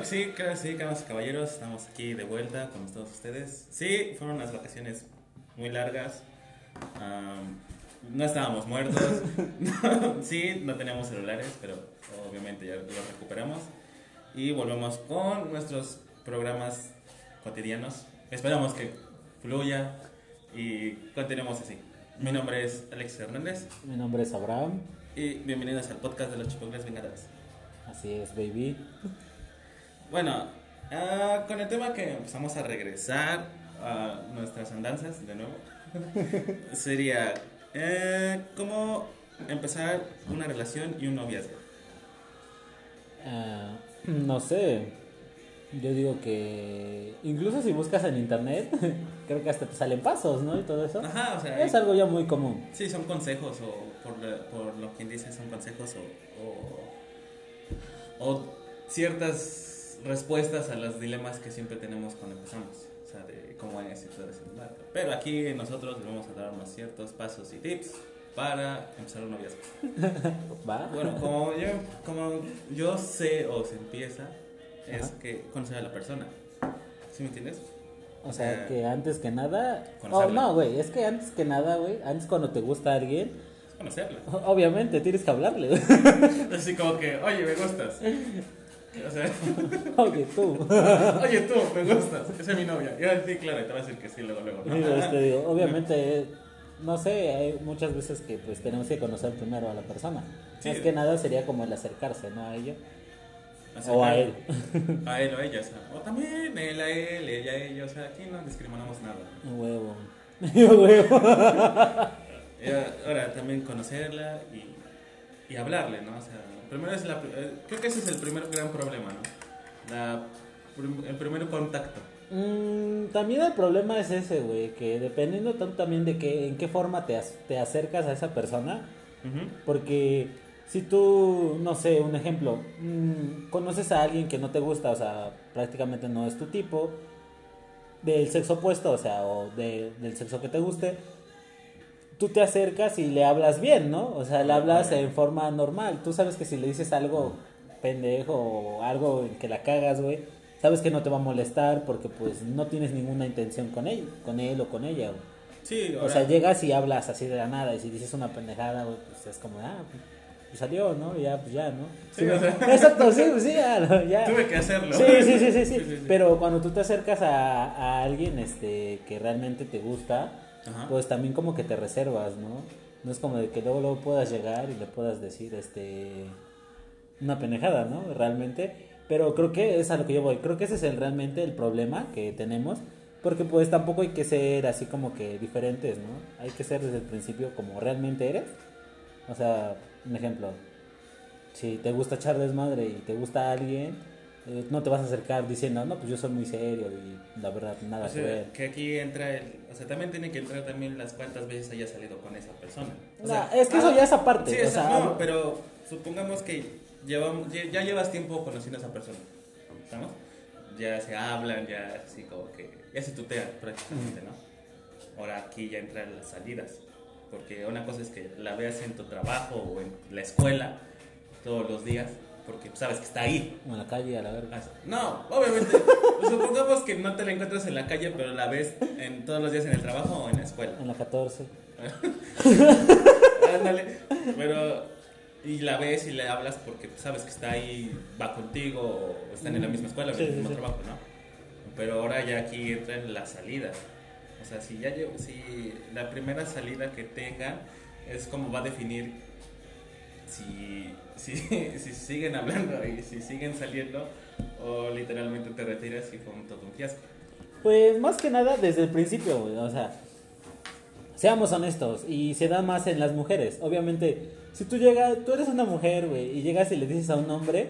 Claro que sí, claro que sí, camas caballeros, estamos aquí de vuelta con todos ustedes. Sí, fueron unas vacaciones muy largas. am, no estábamos muertos. sí, no teníamos celulares, pero obviamente ya los recuperamos. Y volvemos con nuestros programas cotidianos. Esperamos que fluya y continuemos así. Mi nombre es Alex Hernández Mi nombre es Abraham, y bienvenidos al podcast de los Chipocles Vengadores. así es, baby. Bueno, ah, con el tema que empezamos a regresar a nuestras andanzas de nuevo, sería eh, cómo empezar una relación y un noviazgo. Ah, no sé, yo digo que incluso si buscas en internet, creo que hasta te salen pasos, ¿no? Y todo eso. Ajá, o sea, Es algo ya muy común. sí, son consejos o por, la- por lo que dice son consejos o, o, o ciertas respuestas a los dilemas que siempre tenemos cuando empezamos. O sea, de cómo es. Pero aquí nosotros les vamos a dar unos ciertos pasos y tips para empezar un noviazgo. ¿Va? Bueno, como yo, como yo sé o se empieza, es Ajá. que conocer a la persona. ¿Sí me entiendes? O sea, eh, que antes que nada... Oh, no, güey, es que antes que nada, güey, antes cuando te gusta alguien, conocerla. obviamente tienes que hablarle. Así como que, oye, me gustas. O sea, Oye, tú. oye, tú, me gustas. Esa es mi novia. Y ahora sí, claro, y te va a decir que sí, luego, luego. ¿no? Digo, este, digo, obviamente, no sé, hay muchas veces que pues tenemos que conocer primero a la persona. Sí. Más que nada sería como el acercarse, ¿no? A ella. sea, O a él. A él o a ella, o sea. O también él a él, ella a ella. O sea, aquí no discriminamos nada. Huevo. Huevo. Ahora también conocerla y, y hablarle, ¿no? O sea, primero es la, eh, creo que ese es el primer gran problema, ¿no? La, el primer contacto. Mm, también el problema es ese, güey, que dependiendo tanto también de que, en qué forma te, te acercas a esa persona, porque si tú, no sé, un ejemplo, mm, conoces a alguien que no te gusta, o sea, prácticamente no es tu tipo, del sexo opuesto, o sea, o de- del sexo que te guste, tú te acercas y le hablas bien, ¿no? O sea, le hablas en forma normal. Tú sabes que si le dices algo pendejo o algo en que la cagas, güey, sabes que no te va a molestar porque pues no tienes ninguna intención con él, con él o con ella, güey. Sí, O sea, llegas y hablas así de la nada y si dices una pendejada, güey, pues es como, ah, pues salió, ¿no? Ya, pues ya, ¿no? Sí, o sea- Exacto, sí, pues sí, ya, ya. tuve que hacerlo. Sí, sí, sí, sí, sí, Sí, sí, sí. Pero cuando tú te acercas a, a alguien este, que realmente te gusta, Ajá. pues también como que te reservas, ¿no? No es como de que luego, luego puedas llegar y le puedas decir este una pendejada, ¿no? Realmente. Pero creo que es a lo que yo voy. Creo que ese es el, realmente el problema que tenemos. Porque pues tampoco hay que ser así como que diferentes, ¿no? Hay que ser desde el principio como realmente eres. O sea, un ejemplo. Si te gusta echar desmadre y te gusta alguien, eh, no te vas a acercar diciendo, no, pues yo soy muy serio y la verdad nada O que sea, ver. que aquí entra el, o sea, también tiene que entrar también las cuantas veces haya salido con esa persona. O No, sea, es que eso ya es aparte, Sí, o sea, no, pero supongamos que llevamos, ya, ya llevas tiempo conociendo a esa persona, ¿estamos? Ya se hablan, ya así como que, ya se tutean prácticamente, ¿no? Ahora aquí ya entran las salidas, porque una cosa es que la veas en tu trabajo o en la escuela todos los días, porque sabes que está ahí, en la calle a la verga. No, obviamente. pues supongamos que no te la encuentras en la calle, pero la ves en, todos los días en el trabajo o en la escuela. En la 14. Ándale. Pero. Y la ves y le hablas porque sabes que está ahí, va contigo, o están en la misma escuela, o en el mismo sí. trabajo, ¿no? Pero ahora ya aquí entran las salidas. O sea, si ya llevo, si la primera salida que tengan es como va a definir si, si, si siguen hablando y si siguen saliendo o literalmente te retiras y fue un fiasco. Pues más que nada desde el principio, o sea, seamos honestos y se da más en las mujeres. Obviamente, si tú llegas, tú eres una mujer, güey, y llegas y le dices a un hombre,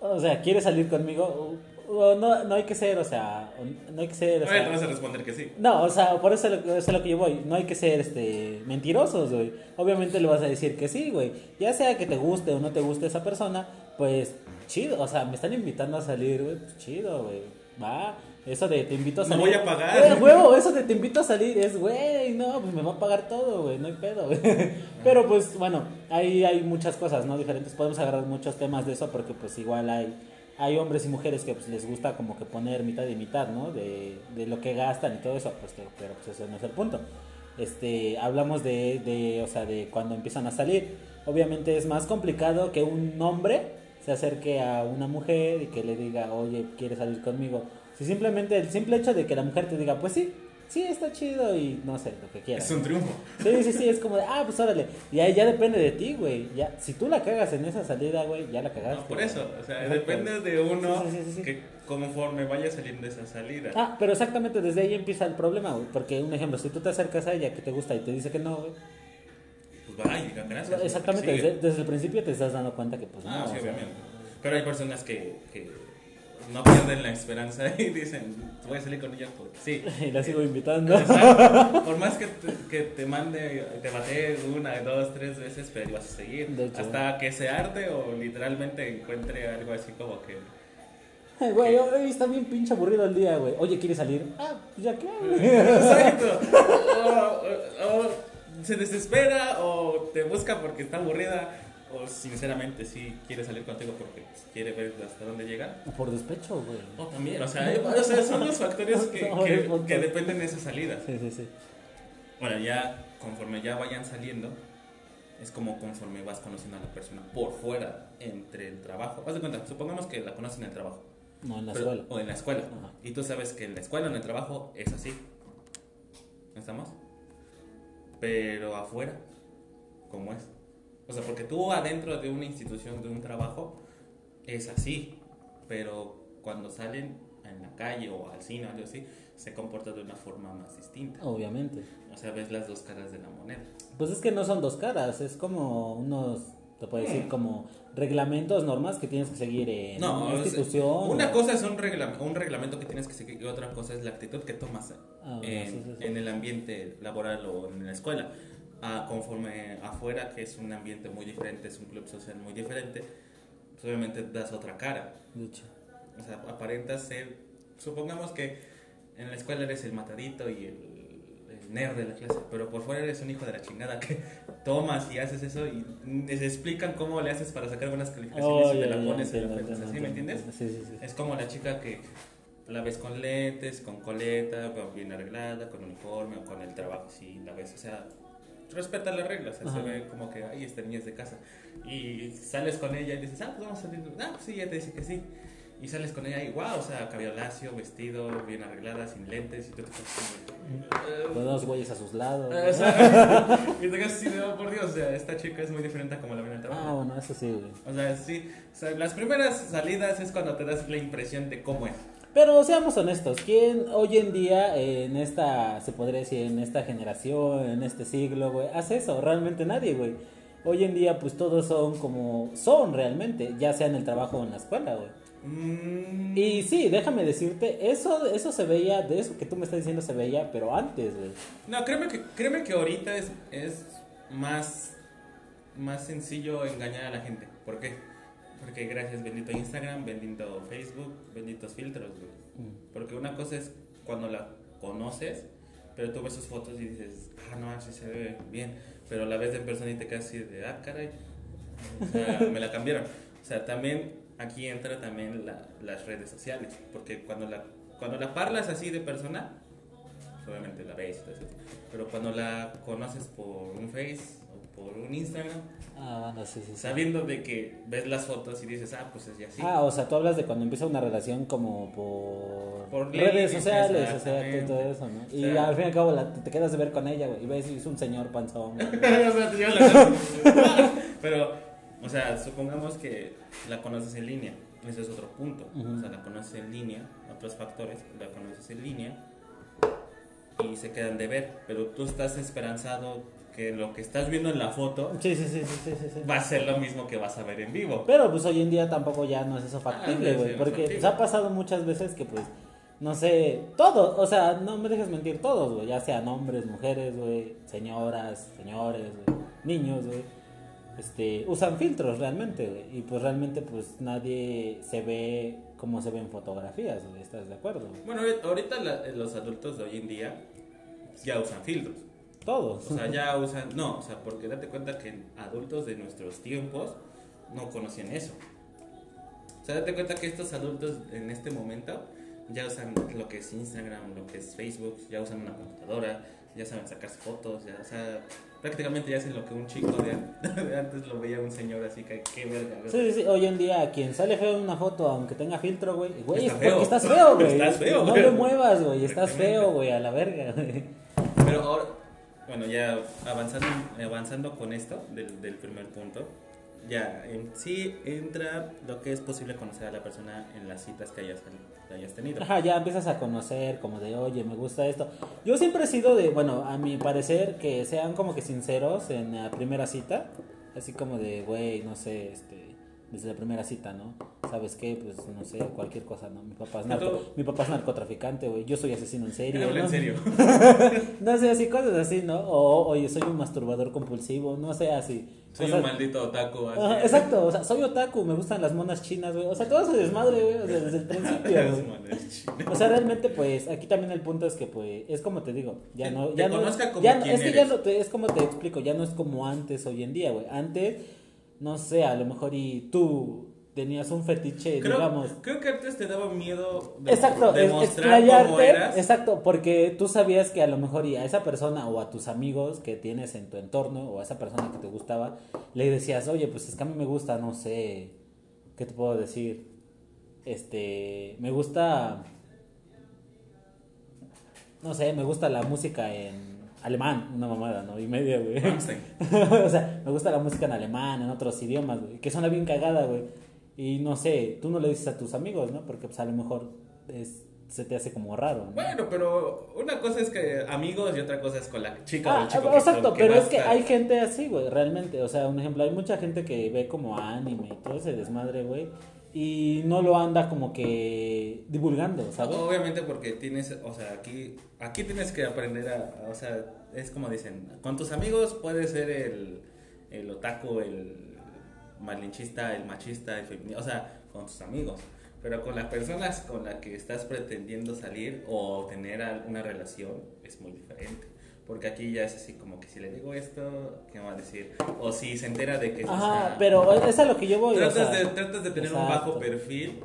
o sea, ¿quieres salir conmigo? No, no hay que ser, o sea, no hay que ser, o Ahora te sea, vas a responder que sí. No, o sea, por eso es lo- es a lo que yo voy. No hay que ser este mentirosos, güey. Obviamente le vas a decir que sí, güey. Ya sea que te guste o no te guste esa persona, pues chido. O sea, me están invitando a salir, güey. Pues chido, güey. Va. Eso de te invito a No salir. voy a pagar. Eh, huevo, eso de te invito a salir es, güey, no, pues me va a pagar todo, güey. No hay pedo, güey. Pero pues, bueno, ahí hay muchas cosas, ¿no? Diferentes. Podemos agarrar muchos temas de eso porque, pues, igual hay hay hombres y mujeres que pues, les gusta como que poner mitad y mitad, ¿no? De, de lo que gastan y todo eso, pues, pero pues eso no es el punto. Este, hablamos de, de, o sea, de cuando empiezan a salir. Obviamente es más complicado que un hombre se acerque a una mujer y que le diga, oye, ¿quieres salir conmigo? Si simplemente el simple hecho de que la mujer te diga, pues sí, sí, está chido y no sé, lo que quieras. Es un triunfo. Sí, sí, sí, es como de, ah, pues órale. Y ahí ya depende de ti, güey. Ya, si tú la cagas en esa salida, güey, ya la cagaste. No, por eso, o sea, depende de uno que conforme vaya saliendo esa salida. Ah, pero exactamente desde ahí empieza el problema, güey. Porque, un ejemplo, si tú te acercas a ella que te gusta y te dice que no, güey. Pues va, y gracias. Exactamente, desde, desde, el principio te estás dando cuenta que, pues no. Ah, sí, obviamente. Pero hay personas que, que no pierden la esperanza y dicen, voy a salir con ella porque sí. Y la sigo invitando. Por más que te, que te mande, te bate una, dos, tres veces, pero vas a seguir. Hasta que se arte o literalmente encuentre algo así como que... güey, hoy está bien pinche aburrido el día, güey. Oye, ¿quieres salir? Ah, pues ya qué. Exacto. O, o se desespera o te busca porque está aburrida o sinceramente sí quiere salir contigo porque quiere ver hasta dónde llega. O por despecho, güey. O también, o sea, o sea son los factores que, que, dependen de esa salida. Sí, sí, sí. Bueno, ya conforme ya vayan saliendo, es como conforme vas conociendo a la persona por fuera, entre el trabajo. Haz de cuenta, supongamos que la conoces en el trabajo. No, en la escuela. O en la escuela. Y tú sabes que en la escuela o en el trabajo es así. ¿No estamos? Pero afuera, ¿cómo es? O sea, porque tú adentro de una institución, de un trabajo, es así, pero cuando salen en la calle o al cine o algo así, se comporta de una forma más distinta. Obviamente. O sea, ves las dos caras de la moneda. Pues es que no son dos caras, es como unos, te puedo decir, mm. como reglamentos, normas que tienes que seguir en una institución. Una cosa es un, un, reglamento que tienes que seguir y otra cosa es la actitud que tomas ah, en, en el ambiente laboral o en la escuela conforme afuera, que es un ambiente muy diferente, es un club social muy diferente, pues obviamente das otra cara. O sea, aparentas ser, supongamos que en la escuela eres el matadito y el, nerd de la clase, pero por fuera eres un hijo de la chingada que tomas y haces eso y les explican cómo le haces para sacar buenas calificaciones y te la pones en la ¿Sí me entiendes? Es como la chica que la ves con lentes, con coleta, bien arreglada, con uniforme o con el trabajo, sí, la ves, o sea, respeta las reglas, se ve como que, ay, esta niña es de casa. Y sales con ella y dices, ah, pues vamos a salir. Ah, pues sí, ella te dice que sí. Y sales con ella y, wow, o sea, cabello lacio, vestido, bien arreglada, sin lentes, y tú te quedas Con dos güeyes a sus lados. y te quedas así, oh, por Dios, o sea, esta chica es muy diferente a como la ven en el trabajo. Ah, bueno, eso sí, güey. O sea, sí, o sea, las primeras salidas es cuando te das la impresión de cómo es. Pero seamos honestos, ¿quién hoy en día, en esta, se podría decir, en esta generación, en este siglo, güey, hace eso? Realmente nadie, güey. Hoy en día, pues todos son como son realmente, ya sea en el trabajo o en la escuela, güey. Mm. Y sí, déjame decirte, eso, eso se veía, de eso que tú me estás diciendo se veía, pero antes, güey. No, créeme que, créeme que ahorita es, es más, más sencillo engañar a la gente. ¿Por qué? Porque gracias, bendito Instagram, bendito Facebook, benditos filtros, güey. Mm. Porque una cosa es cuando la conoces, pero tú ves sus fotos y dices, ah, no, así se ve bien. Pero la ves en persona y te quedas así de, ah, caray. O sea, me la cambiaron. O sea, también aquí entra también las redes sociales. Porque cuando la, cuando la parlas así de persona, obviamente la ves, pero cuando la conoces por un Face por un Instagram, Ah, bueno, sí, sí, Sabiendo de que ves las fotos y dices, ah, pues es ya así. Ah, o sea, tú hablas de cuando empieza una relación como por, redes sociales, o sea, todo eso, ¿no? Y al fin y al cabo te quedas de ver con ella, güey, y ves, es un señor panzón, Pero, o sea, supongamos que la conoces en línea, ese es otro punto. O sea, la conoces en línea, otros factores, la conoces en línea y se quedan de ver, pero tú estás esperanzado que lo que estás viendo en la foto sí, sí, sí, va a ser lo mismo que vas a ver en vivo. Pero pues hoy en día tampoco ya no es eso factible, ah, güey. porque pues, ha pasado muchas veces que pues, no sé, todos, o sea, no me dejes mentir, todos, güey. Ya sean hombres, mujeres, güey, señoras, señores, niños, güey. Este, usan filtros realmente, güey. Y pues realmente pues nadie se ve como se ven fotografías, güey. ¿Estás de acuerdo? Bueno, ahorita los adultos de hoy en día ya usan filtros. Todos. O sea, ya usan, no, o sea, porque date cuenta que adultos de nuestros tiempos no conocían eso. O sea, date cuenta que estos adultos en este momento ya usan lo que es Instagram, lo que es Facebook, ya usan una computadora, ya saben sacarse fotos, ya, o sea, prácticamente ya hacen lo que un chico de, de antes lo veía un señor así que qué verga. Sí, sí, sí, hoy en día quien sale feo en una foto, aunque tenga filtro, güey, güey, es Está porque estás feo, güey. Estás feo, No güey. lo muevas, güey, estás feo, güey, a la verga, güey. Pero ahora, bueno, ya avanzando, avanzando con esto del, del primer punto, ya en sí entra lo que es posible conocer a la persona en las citas que hayas, que hayas tenido. Ajá, ya empiezas a conocer como de, oye, me gusta esto. Yo siempre he sido de, bueno, a mi parecer, que sean como que sinceros en la primera cita. Así como de, güey, no sé, este, desde la primera cita, ¿no? ¿Sabes qué? Pues, no sé, cualquier cosa, ¿no? Mi papá es, narco, Pero- mi papá es narcotraficante, güey. Yo soy asesino en serio. ¿no? en serio. No sé, así, cosas así, ¿no? O, oye, soy un masturbador compulsivo, no sé, así. Soy O sea, un maldito otaku. así. ajá, exacto, o sea, soy otaku, me gustan las monas chinas, güey. O sea, todo ese desmadre, güey, o sea, desde el principio, Las güey. monas chinas. O sea, realmente, pues, aquí también el punto es que, pues, es como te digo, ya no, te ya no, conozca como ya no- quién es que ya no te, es como te explico, ya no es como antes hoy en día, güey. Antes, no sé, a lo mejor y tú tenías un fetiche, Creo, digamos. creo que antes te daba miedo de, Exacto, de es- mostrar cómo explayarte, eras. exacto, porque tú sabías que a lo mejor y a esa persona o a tus amigos que tienes en tu entorno o a esa persona que te gustaba, le decías, oye, pues es que a mí me gusta, no sé, ¿qué te puedo decir? Este, me gusta, no sé, me gusta la música en alemán, una mamada, ¿no? Y media, güey. O sea, me gusta la música en alemán, en otros idiomas, güey, que suena bien cagada, güey. Y no sé, tú no le dices a tus amigos, ¿no? Porque pues a lo mejor es- se te hace como raro, ¿no? Bueno, pero una cosa es que amigos y otra cosa es con la chica o Ah, el chico. ah, que- exacto, pero es que hay gente así, güey, realmente. O sea, un ejemplo, hay mucha gente que ve como anime y todo ese desmadre, güey. Y no lo anda como que divulgando, ¿sabes? Obviamente porque tienes, o sea, aquí, aquí tienes que aprender a, o sea, es como dicen, con tus amigos puedes ser el, el otaku, el malinchista, el machista, el feminista, o sea, con tus amigos. Pero con las personas con las que estás pretendiendo salir o tener una relación es muy diferente. Porque aquí ya es así como que si le digo esto, ¿qué me va a decir? O si se entera de que... Ajá, está- pero es a lo que yo voy. o Tratas, sea, de, tratas de tener un bajo perfil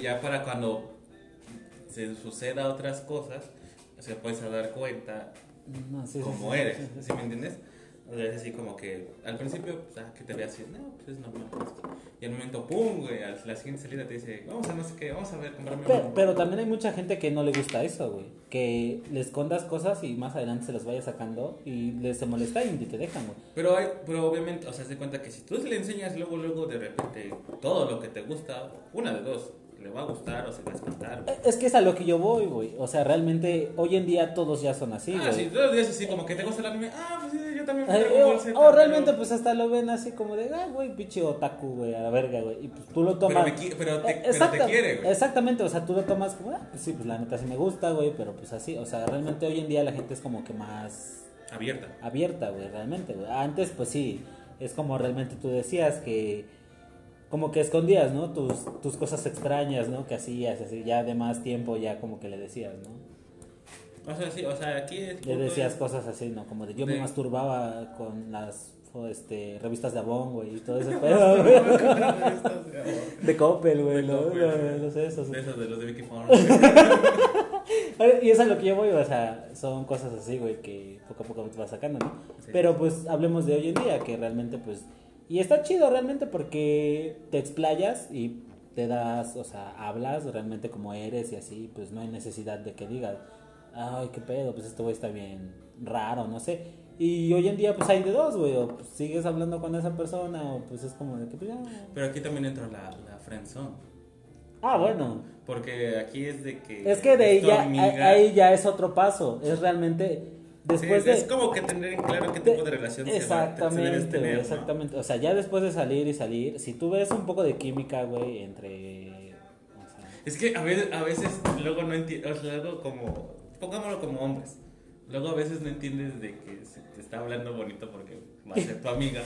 ya para cuando se suceda otras cosas, se puedes dar cuenta No, sí, cómo sí, eres, sí, sí. ¿sí me entiendes? O sea, es así como que al principio, pues, ah, que te veas así, no, pues es normal. pues. Y al momento, pum, güey, a la siguiente salida te dice, vamos a no sé qué, vamos a ver, comprarme Pero, un- pero también hay mucha gente que no le gusta eso, güey. Que le escondas cosas y más adelante se las vaya sacando y les se molesta y te dejan, güey. Pero, hay, pero obviamente, o sea, se cuenta que si tú le enseñas luego, luego de repente todo lo que te gusta, una de dos, le va a gustar o se va a espantar. güey. Es que es a lo que yo voy, güey. O sea, realmente hoy en día todos ya son así, Ah, güey. sí, todos los días así como que te gusta el anime, ah, pues sí, yo también. Ay, Dragon o, Ball Z, o pero- realmente pues hasta lo ven así como de, ah, güey, pinche otaku, güey, a la verga, güey. Y pues tú lo tomas... Pero, me qui- pero te, Eh, pero te exacta- quiere, güey. Exactamente, o sea, tú lo tomas como, ah, pues sí, pues la neta sí me gusta, güey, pero pues así, o sea, realmente hoy en día la gente es como que más Abierta. abierta, güey, realmente, güey. Antes, pues sí, es como realmente tú decías que como que escondías, ¿no? Tus, tus cosas extrañas, ¿no? Que hacías, así, ya de más tiempo ya como que le decías, ¿no? O sea, sí, o sea, aquí punto decías es- cosas así, ¿no? Como de yo me masturbaba con las este, revistas de Avon, güey, y todo ese pedo, güey. De Coppel, güey, ¿no? Sé, esos. De esos de los de Vicky. Y eso es a lo que yo voy, o sea, son cosas así, güey, que poco a poco te vas sacando, ¿no? Sí. Pero pues hablemos de hoy en día, que realmente pues... Y está chido realmente porque te explayas y te das, o sea, hablas realmente como eres y así, pues no hay necesidad de que digas, ay, qué pedo, pues este güey está bien raro, no sé. Y hoy en día pues hay de dos, güey, o pues, sigues hablando con esa persona o pues es como de que pues ya... Pero aquí también entra la, la friendzone. Ah, bueno. Porque aquí es de que. Es que de ahí ya, amiga- ahí- ya es otro paso, es realmente... Después Sí, de... Es como que tener en claro qué tipo de relación se va- se Exactamente, debes tener. güey, ¿no? exactamente. O sea, ya después de salir y salir, si tú ves un poco de química, güey, entre... o sea, Es que a veces, a veces luego no entiendo, o sea, luego como, pongámoslo como hombres, luego a veces no entiendes de que se te está hablando bonito porque va a ser tu amiga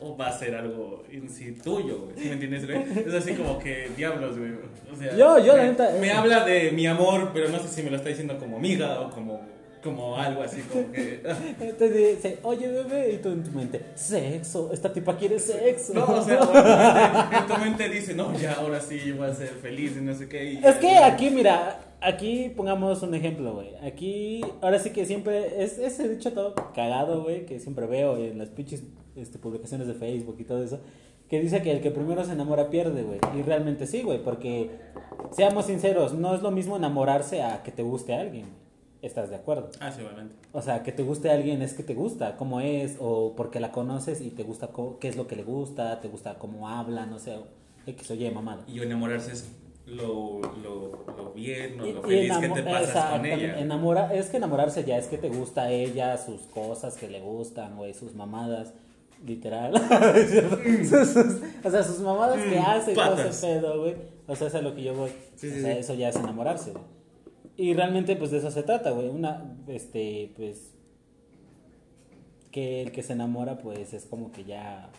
o va a ser algo en sí tuyo, güey, ¿sí me entiendes, güey? Es así como que diablos, güey, o sea, Yo- yo, la me, neta, me eh. habla de mi amor, pero no sé si me lo está diciendo como amiga o como como algo así como que... Te dice, oye bebé, y tú en tu mente, sexo, esta tipa quiere sexo. No, o sea, bueno, en tu mente dice, no, ya ahora sí voy a ser feliz y no sé qué. y- Es que aquí, mira, aquí pongamos un ejemplo, güey. Aquí, ahora sí que siempre, es ese dicho todo cagado, güey, que siempre veo en las pinches este, publicaciones de Facebook y todo eso, que dice que el que primero se enamora pierde, güey. Y realmente sí, güey, porque, seamos sinceros, no es lo mismo enamorarse a que te guste a alguien. ¿Estás de acuerdo? Ah, sí, obviamente. O sea, que te guste a alguien es que te gusta, cómo es, o porque la conoces y te gusta co- qué es lo que le gusta, te gusta cómo habla, no sé, X o Y, mamada. Y enamorarse es lo, lo, lo bien o Y- lo y feliz que te pasas con ella. Enamora, es que enamorarse ya es que te gusta ella, sus cosas que le gustan, güey, sus mamadas, literal. O sea, sus mamadas que Mm, hace, todo patas. ese pedo, güey. O sea, es a lo que yo voy. Sí, o sea, sí. eso ya es enamorarse, güey. Y realmente, pues de eso se trata, güey. Una, este, pues. Que el que se enamora, pues es como que ya.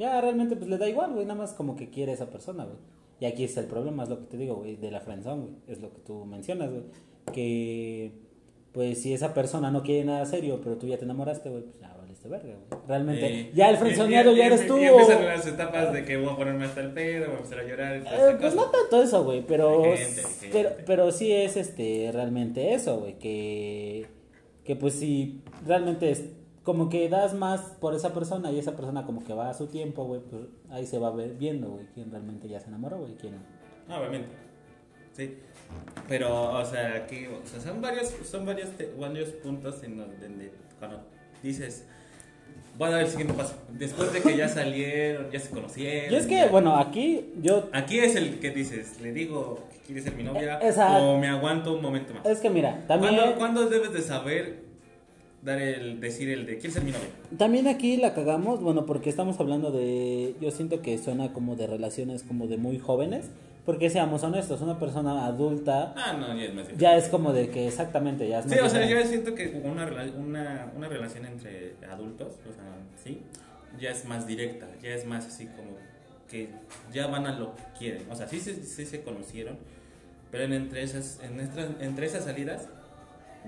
Ya realmente, pues le da igual, güey. Nada más como que quiere a esa persona, güey. Y aquí es el problema, es lo que te digo, güey, de la friendzone, güey. Es lo que tú mencionas, güey. Que, pues si esa persona no quiere nada serio, pero tú ya te enamoraste, güey, pues ya valiste verga, güey. Realmente, Eh, ya el frenzoneado ya eres tú. Y empiezan las etapas de que voy a ponerme hasta el pedo, voy a empezar a llorar Eh, pues cosa. no tanto eso, güey, pero, gente, gente. pero pero sí es este realmente eso, güey, que que pues si realmente es como que das más por esa persona y esa persona como que va a su tiempo, güey, pues ahí se va viendo, güey, quién realmente ya se enamoró, güey, quién no. Obviamente. Sí. Pero, o sea, aquí o sea, son varios, son varios, te- varios puntos en donde cuando dices, voy a dar el siguiente paso. Después de que ya salieron, ya se conocieron. Y es que, ya- bueno, aquí yo Aquí es el que dices, le digo que quieres ser mi novia Eh, esa- o me aguanto un momento más. es que mira, también ¿Cuándo, cuándo debes de saber dar el, decir el de quieres ser mi novia? También aquí la cagamos, bueno, porque estamos hablando de, yo siento que suena como de relaciones como de muy jóvenes, porque seamos honestos, una persona adulta Ah, no, ya es ya es como de que exactamente ya es Sí, o sea, yo siento que una, una, una relación entre adultos, o sea, sí, ya es más directa, ya es más así como que ya van a lo que quieren. O sea, sí, se- sí se conocieron, pero en entre, esas, en entre esas salidas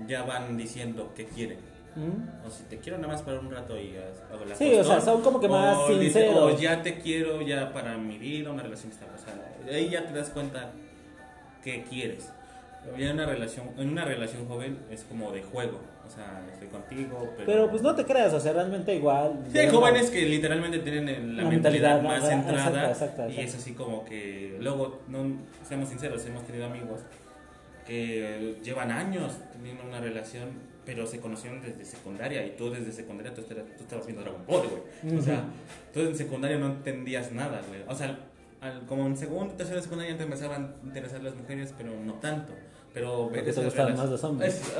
ya van diciendo que quieren. ¿Mm? O si te quiero nada más para un rato y hago la Sí, o sea, son como que más o dice, sinceros. O ya te quiero ya para mi vida, una relación estable. O sea, ahí ya te das cuenta qué quieres. En una relación, en una relación joven es como de juego. O sea, estoy contigo, pero. Pero pues no te creas, o sea, realmente igual. Sí, hay jóvenes que literalmente tienen la Una mentalidad, más centrada exacto, exacto, y es exacto. así como que luego, no, seamos sinceros, hemos tenido amigos que llevan años teniendo una relación, pero se conocieron desde secundaria y tú desde secundaria tú, estabas- tú estabas viendo Dragon Ball, güey. O sea, tú en secundaria no entendías nada, güey. O sea, al- como en segundo, tercero secundaria ya te empezaban a interesar las mujeres, pero no tanto. Pero ver te gustaban más los hombres. Es-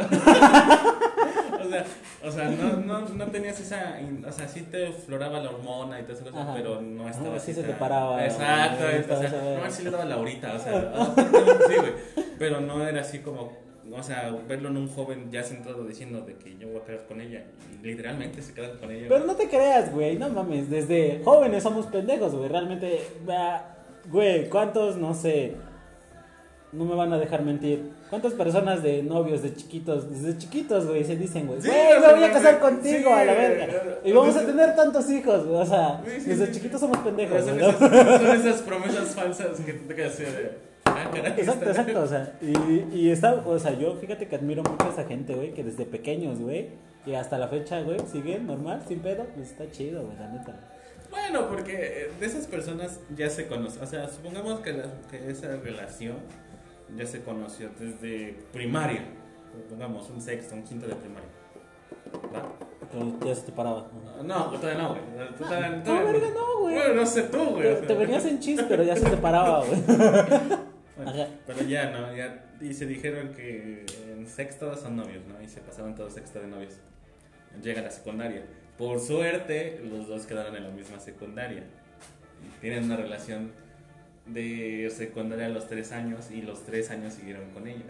o sea, o sea no, no, no tenías esa. O sea, sí te floraba la hormona y todas esas cosas, Ajá. pero no estaba Ah, así. sí se te paraba, Exacto, o sea, no, sí le daba Laurita, o sea, ah, sí, güey. Pero no era así como. O sea, verlo en un joven ya centrado diciendo de que yo voy a quedar con ella. Y literalmente se quedan con ella. Pero no te creas, güey, no mames, desde jóvenes somos pendejos, güey, realmente, güey, ¿cuántos, no sé, no me van a dejar mentir, cuántas personas de novios, de chiquitos, desde chiquitos, güey, se dicen, güey, Sí, güey, o me voy a casar sí, contigo, a la verga, güey. y vamos a tener tantos hijos, güey, o sea, Sí, sí, desde sí, chiquitos sí. somos pendejos, Son esas, son esas promesas falsas que tú te quedas así. Ah, caray, Exacto, está- exacto, o sea, y, y está, o sea, yo fíjate que admiro mucho a esa gente, güey, que desde pequeños, güey, y hasta la fecha, güey, siguen normal, sin pedo, pues está chido, güey, la neta. Bueno, porque eh, de esas personas ya se conocen. O sea, supongamos que, la- que esa relación ya se conoció desde primaria. Supongamos un sexto, un quinto de primaria. ¿Va? Pero ya se te paraba. ¿no? No, todavía no, güey. Todavía- No, verga, no, güey. Bueno, no sé tú, güey. Te venías en chis, pero ya se te paraba, güey. Bueno, Ajá. pero ya, ¿no? Ya, y se dijeron que en sexto son novios, ¿no? Y se pasaron todos sexto de novios. Llega la secundaria. Por suerte, los dos quedaron en la misma secundaria. Tienen una relación de secundaria a los tres años y los tres años siguieron con ella.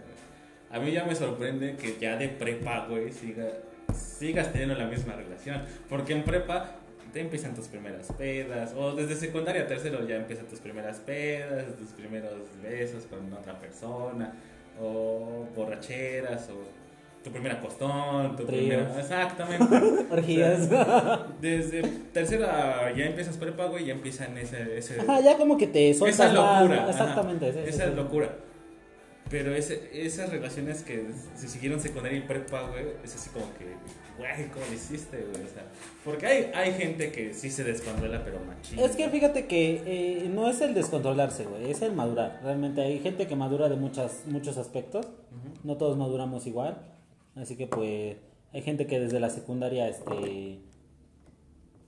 A mí ya me sorprende que ya de prepa, güey, siga, sigas teniendo la misma relación. Porque en prepa te empiezan tus primeras pedas, o desde secundaria a tercero ya empiezan tus primeras pedas, tus primeros besos con otra persona, o borracheras, o tu primera costón, tu primera. Exactamente. Orgías. O sea, Desde tercera ya empiezas prepa, güey, ya empiezan ese. ese Ajá, ya como que te sueltas esa locura. Exactamente. esa locura. Pero ese, esas relaciones que se siguieron secundaria y prepa, güey, es así como que, güey, ¿cómo lo hiciste, güey? O sea, porque hay, hay gente que sí se descontrola, pero machín. Es que fíjate que eh, no es el descontrolarse, güey, es el madurar. Realmente hay gente que madura de muchas, muchos aspectos. No todos maduramos igual. Así que pues hay gente que desde la secundaria este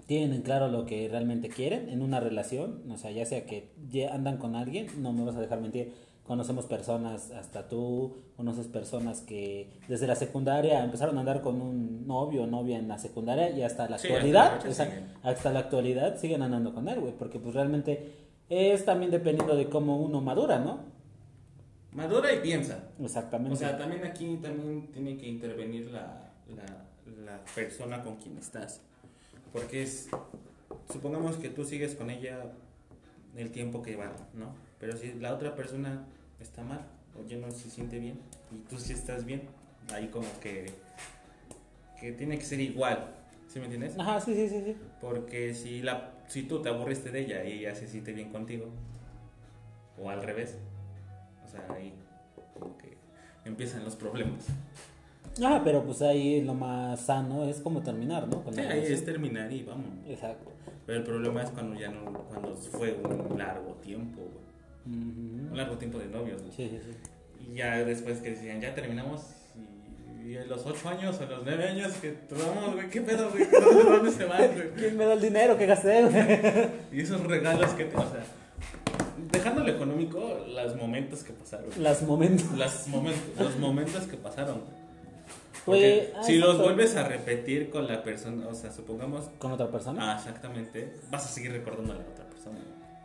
tienen en claro lo que realmente quieren en una relación, o sea, ya sea que andan con alguien, no me vas a dejar mentir, conocemos personas, hasta tú conoces personas que desde la secundaria empezaron a andar con un novio o novia en la secundaria y hasta la Sí, hasta la actualidad, hasta la actualidad siguen andando con él, güey, porque pues realmente es también dependiendo de cómo uno madura, ¿no? Madura y piensa. Exactamente. O sea, también aquí también tiene que intervenir la, la, la persona con quien estás. Porque es, supongamos que tú sigues con ella el tiempo que va, ¿no? Pero si la otra persona está mal o ya no se siente bien y tú sí estás bien, ahí como que, que tiene que ser igual, ¿sí me entiendes? Ajá, sí, sí, sí, sí. Porque si, la, si tú te aburriste de ella y ella se siente bien contigo, o al revés, o sea, ahí como que empiezan los problemas. Ah, pero pues ahí lo más sano es como terminar, ¿no? Con Sí, ahí es terminar y vamos. Exacto. Pero el problema es cuando ya no, cuando fue un largo tiempo, güey. Un Ujú. largo tiempo de novios, güey. Sí, sí, sí. Y ya después que decían, ya terminamos. Y, y a los 8 años o los 9 años que tomamos, güey, ¿qué pedo, güey? ¿Dónde, se van, güey? ¿Quién me da el dinero que gasté, güey? Y esos regalos que te, o sea, dejando lo económico, los momentos que pasaron. Las momentos. Los momentos, los momentos que pasaron. Pues, Porque ah, si los vuelves a repetir con la persona, o sea, supongamos, ¿Con otra persona? ah, exactamente, vas a seguir recordando a la otra persona.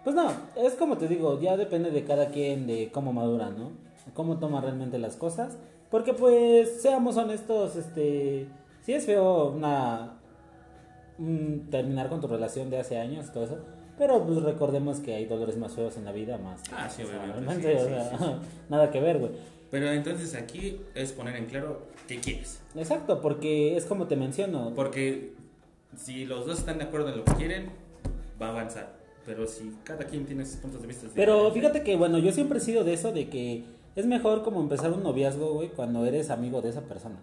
Pues no, es como te digo, ya depende de cada quien, de cómo madura, ¿no? Cómo toma realmente las cosas. Porque pues, seamos honestos, este, sí es feo una, un- terminar con tu relación de hace años, todo eso. Pero pues recordemos que hay dolores más feos en la vida, más. Ah, sí, obviamente, sí, sí, sí, nada que ver, güey. Pero entonces aquí es poner en claro qué quieres. Exacto, porque es como te menciono. Porque si los dos están de acuerdo en lo que quieren, va a avanzar. Pero si cada quien tiene sus puntos de vista. Pero fíjate que, bueno, yo siempre he sido de eso, de que es mejor como empezar un noviazgo, güey, cuando eres amigo de esa persona.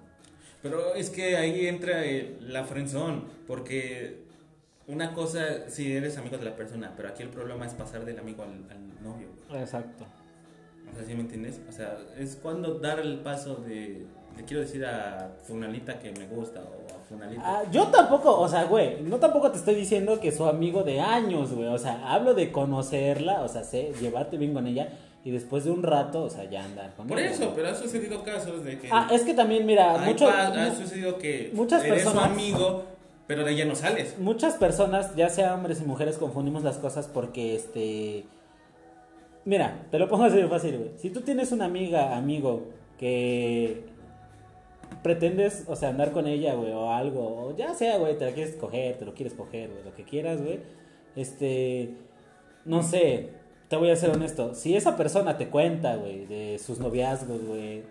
Pero es que ahí entra la frenzón, porque una cosa, si eres amigo de la persona, pero aquí el problema es pasar del amigo al, al novio. Exacto. O sea, ¿sí me entiendes? O sea, es cuando dar el paso de, le quiero decir a Funalita que me gusta o a Funalita. Ah, yo tampoco, o sea, güey, no tampoco te estoy diciendo que soy amigo de años, güey. O sea, hablo de conocerla, o sea, sé, llevarte bien con ella y después de un rato, o sea, ya andar con Por ella. eso, güey. pero ha sucedido casos de que... Ah, es que también, mira, hay mucho- pa- ha sucedido que muchas eres su personas- amigo, pero de ella no sales. muchas personas, ya sea hombres y mujeres, confundimos las cosas porque, este... Mira, te lo pongo así de fácil, güey. Si tú tienes una amiga, amigo, que pretendes, o sea, andar con ella, güey, o algo, o ya sea, güey, te la quieres coger, te lo quieres coger, güey, lo que quieras, güey. Este, no sé, te voy a ser honesto. Si esa persona te cuenta, güey, de sus noviazgos, güey.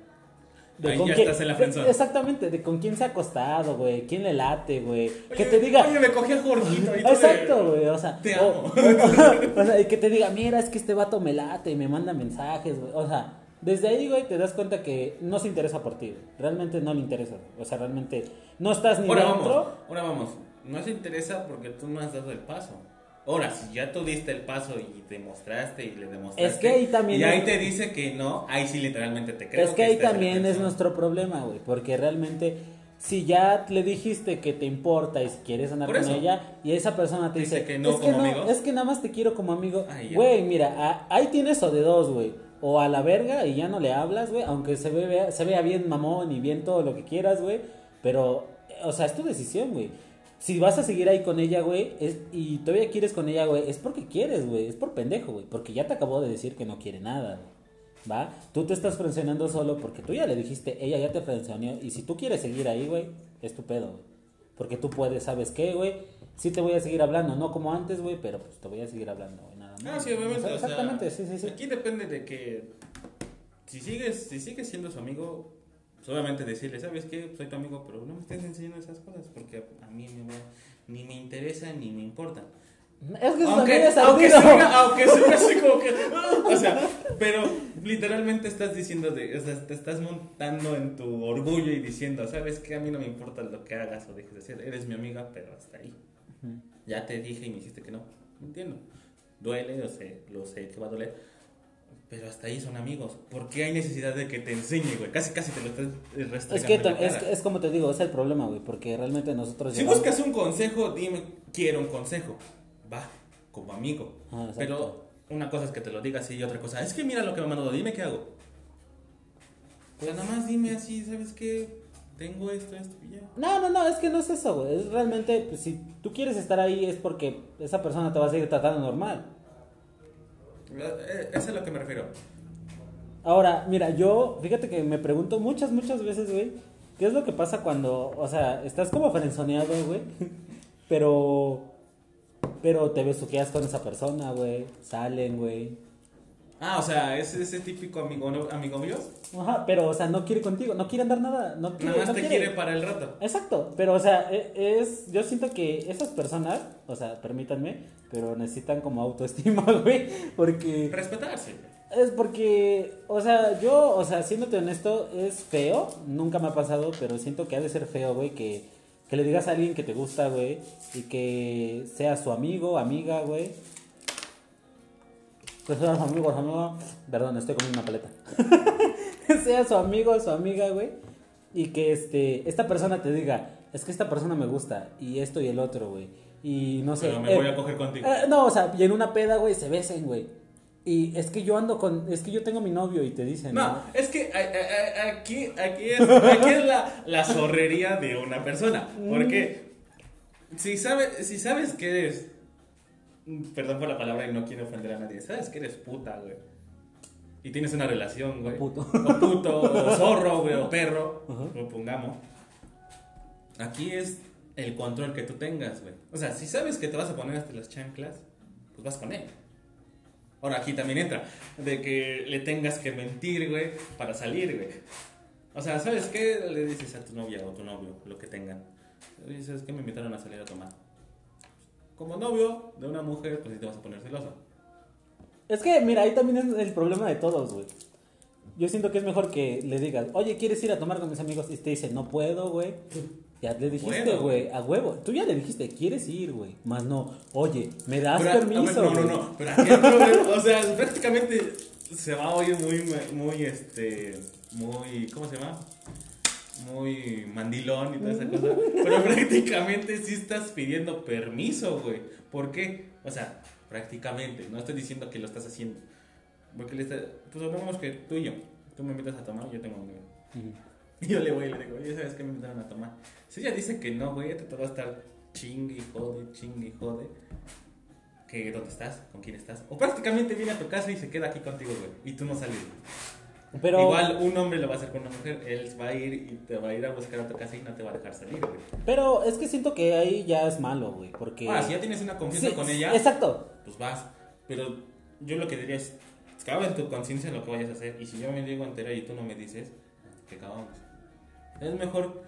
de Ahí con ya quién- estás en la de-. Exactamente, de con quién se ha acostado, güey, quién le late, güey. Que te diga, Oye, me cogí a Jorgito. Exacto, güey, o sea, Te o- amo. o sea, y que te diga, mira, es que este vato me late y me manda mensajes, güey. O sea, desde ahí, güey, te das cuenta que no se interesa por ti, güey. Realmente no le interesa. O sea, realmente no estás ni Ahora dentro. vamos, ahora vamos. No se interesa porque tú no has dado el paso. Ahora, si ya tú diste el paso y demostraste y le demostraste. Es que ahí también Y ahí es- te dice que no, ahí sí literalmente te creo. Es que ahí en la también es nuestro problema, güey. Porque realmente, si ya le dijiste que te importa y si quieres andar con ella, y esa persona te Dice dice que no es que como no, amigos". es que nada más te quiero como amigo. Ay. Güey, mira, a- ahí tienes o de dos, güey. O a la verga y ya no le hablas, güey. Aunque se vea, se vea bien mamón y bien todo lo que quieras, güey. Pero, o sea, es tu decisión, güey. Si vas a seguir ahí con ella, güey, es- y todavía quieres con ella, güey, es porque quieres, güey. Es por pendejo, güey. Porque ya te acabó de decir que no quiere nada, güey. ¿Va? Tú te estás frencionando solo porque tú ya le dijiste, ella ya te frencionó. Y si tú quieres seguir ahí, güey, es tu pedo, güey. Porque tú puedes, ¿sabes qué, güey? Sí te voy a seguir hablando, no como antes, güey, pero pues te voy a seguir hablando, güey, nada más. Ah, sí, obviamente. O sea, o sea, exactamente, sí, sí, sí. Aquí depende de que si sigues, si sigues siendo su amigo, pues obviamente decirle, ¿sabes qué? Soy tu amigo, pero no me estés enseñando esas cosas porque a mí me va- ni me interesa ni me importa. Es que Aunque, es aunque, suena, aunque suena así como que. "Ah", O sea, pero literalmente estás diciendo, de, o sea, te estás montando en tu orgullo y diciendo, ¿sabes qué? A mí no me importa lo que hagas o dejes de hacer. Eres mi amiga, pero hasta ahí. Ya te dije y me dijiste que no. Entiendo. Duele, o sé, lo sé que va a doler. Pero hasta ahí son amigos. ¿Por qué hay necesidad de que te enseñe, güey? Casi, casi te lo estás restregando Es que es, es como te digo, es el problema, güey, porque realmente nosotros Si llegamos- buscas un consejo, dime, quiero un consejo. Va, como amigo. Ah. Pero una cosa es que te lo diga así y otra cosa, es que mira lo que me mandó, dime qué hago. Pues nada más dime así, ¿sabes qué? Tengo esto, esto y ya. No, no, no, es que no es eso, güey. Es realmente, pues, si tú quieres estar ahí es porque esa persona te va a seguir tratando normal. Eh, Eso es a lo que me refiero. Ahora, mira, yo, fíjate que me pregunto muchas, muchas veces, güey, ¿qué es lo que pasa cuando, o sea, estás como frenzoneado, güey, pero, pero te besuqueas con esa persona, güey, salen, güey, Ah, o sea, es ese típico amigo, amigo mío. ajá, pero, o sea, no quiere contigo, no quiere andar nada, no quiere, Nada más no te quiere. quiere para el rato. Exacto, pero o sea, e- es, yo siento que esas personas, o sea, permítanme, pero necesitan como autoestima, güey, porque Respetarse. es porque, o sea, yo, o sea, siéndote honesto, es feo, nunca me ha pasado, pero siento que ha de ser feo, güey, que, que le digas a alguien que te gusta, güey, y que sea su amigo, amiga, güey. Que sea su amigo, su amiga. Perdón, estoy comiendo una paleta. que sea su amigo, su amiga, güey. Y que este, esta persona te diga, es que esta persona me gusta, y esto y el otro, güey. Y no sé. Pero me eh, voy a coger contigo. eh, no, o sea, y en una peda, güey, se besen, güey. Y es que yo ando con, es que yo tengo mi novio y te dicen, No, es que a- a- a- aquí, aquí es, aquí es la, la zorrería de una persona. Porque si, sabe, si sabes que eres, perdón por la palabra y no quiero ofender a nadie, sabes que eres puta, güey. Y tienes una relación, güey. O puto. O puto, o zorro, güey, o perro, lo pongamos. Aquí es el control que tú tengas, güey. O sea, si sabes que te vas a poner hasta las chanclas, pues vas con él. Ahora aquí también entra, de que le tengas que mentir, güey, para salir, güey. O sea, ¿sabes qué? Le dices a tu novia o tu novio, lo que tengan. Oye, ¿sabes qué? Me invitaron a salir a tomar. Como novio de una mujer, pues sí te vas a poner celoso. Es que, mira, ahí también es el problema de todos, güey. Yo siento que es mejor que le digas, oye, ¿quieres ir a tomar con mis amigos? Y te dice, no puedo, güey. Ya le dijiste, güey, a huevo. Tú ya le dijiste, ¿quieres ir, güey? Más no, oye, ¿me das Pero, a ver, permiso? no, no, no. Pero aquí el problema, o sea, prácticamente se va a oír muy, muy, este, muy, ¿cómo se llama? Muy mandilón y toda esa cosa. Pero prácticamente sí estás pidiendo permiso, güey. ¿Por qué? O sea, prácticamente. No estoy diciendo que lo estás haciendo. Porque le estás, pues supongamos que tú y yo, tú me invitas a tomar, yo tengo un amigo. Ujú. Y yo le voy y le digo, oye, ¿sabes qué me invitaron a tomar? Si ella dice que no, güey, te va a estar chingue y jode, chingue y jode. Que dónde estás, con quién estás. O prácticamente viene a tu casa y se queda aquí contigo, güey. Y tú no sales. Pero, Igual un hombre lo va a hacer con una mujer, él va a ir y te va a ir a buscar a tu casa y no te va a dejar salir, güey. pero es que siento que ahí ya es malo, güey, porque... Ahora, si ya tienes una confianza Sí, con ella, Exacto. pues vas. Pero yo lo que diría es, cabe en tu conciencia lo que vayas a hacer. Y si yo me digo entera y tú no me dices, que acabamos. Es mejor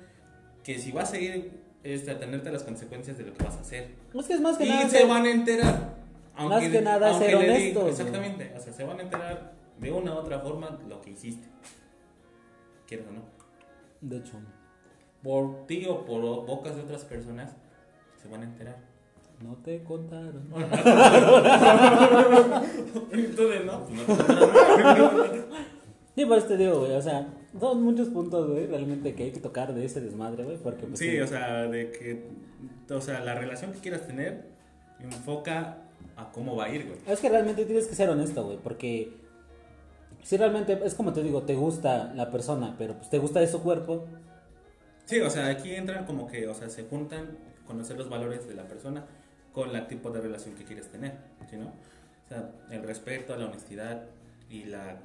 que si vas a ir, este, atenerte a las consecuencias de lo que vas a hacer. Es que es más que y nada... se van a enterar. Más que nada aunque ser diga- honestos. Exactamente. O sea, se van a enterar de una u otra forma lo que hiciste. ¿Quieres o no? De hecho, Por ti o por bocas de otras personas, se van a enterar. no te contaron. Entonces, no, pues. Sí, por eso te digo, güey, o sea, son muchos puntos, güey, realmente que hay que tocar de ese desmadre, güey, porque... pues, Sí, o sea, de que, o sea, la relación que quieras tener enfoca a cómo va a ir, güey. Es que realmente tienes que ser honesto, güey, porque si realmente es como te digo, te gusta la persona, pero pues te gusta de su cuerpo, Sí, o sea, aquí entran como que, o sea, se juntan conocer los valores de la persona con el tipo de relación que quieres tener, ¿sí, no? O sea, el respeto, la honestidad y la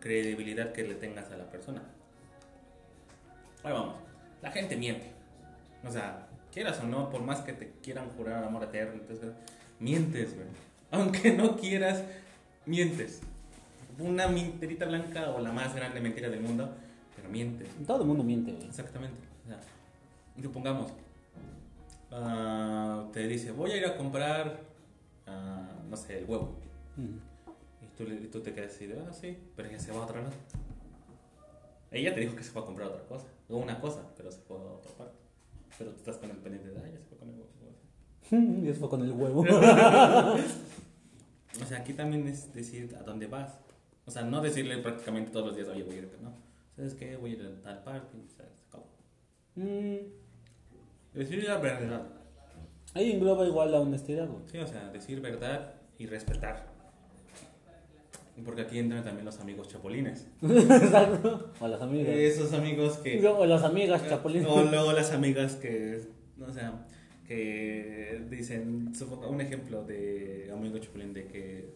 credibilidad que le tengas a la persona. Ahí vamos, la gente miente. O sea, quieras o no, por más que te quieran jurar amor eterno, entonces, mientes, güey. Aunque no quieras, mientes. Una mentirita blanca o la más grande mentira del mundo pero mientes. Todo el mundo miente, güey. Exactamente. O sea, supongamos, ah, te dice, voy a ir a comprar, ah, no sé, el huevo. Y tú, y tú te quedas así de, ah, sí, pero ella se va a otro lado. Ella te dijo que se fue a comprar otra cosa, o una cosa, pero se fue a otra parte. Pero tú estás con el pendiente de, ah, ya se fue con el huevo. Y eso fue con el huevo. O sea, aquí también es decir a dónde vas. O sea, no decirle prácticamente todos los días, oye, voy a ir, no. ¿Sabes qué? Voy a ir a tal parte, y, ¿sabes? Se acabó. Mm, Decir la verdad. ahí engloba igual la honestidad, güey. Sí, o sea, decir verdad y respetar. Porque aquí entran también los amigos chapulines. Exacto. O las amigas. Esos amigos que... O las amigas, chapulín. O luego las amigas que, o sea, que dicen, un ejemplo de amigo chapulín de que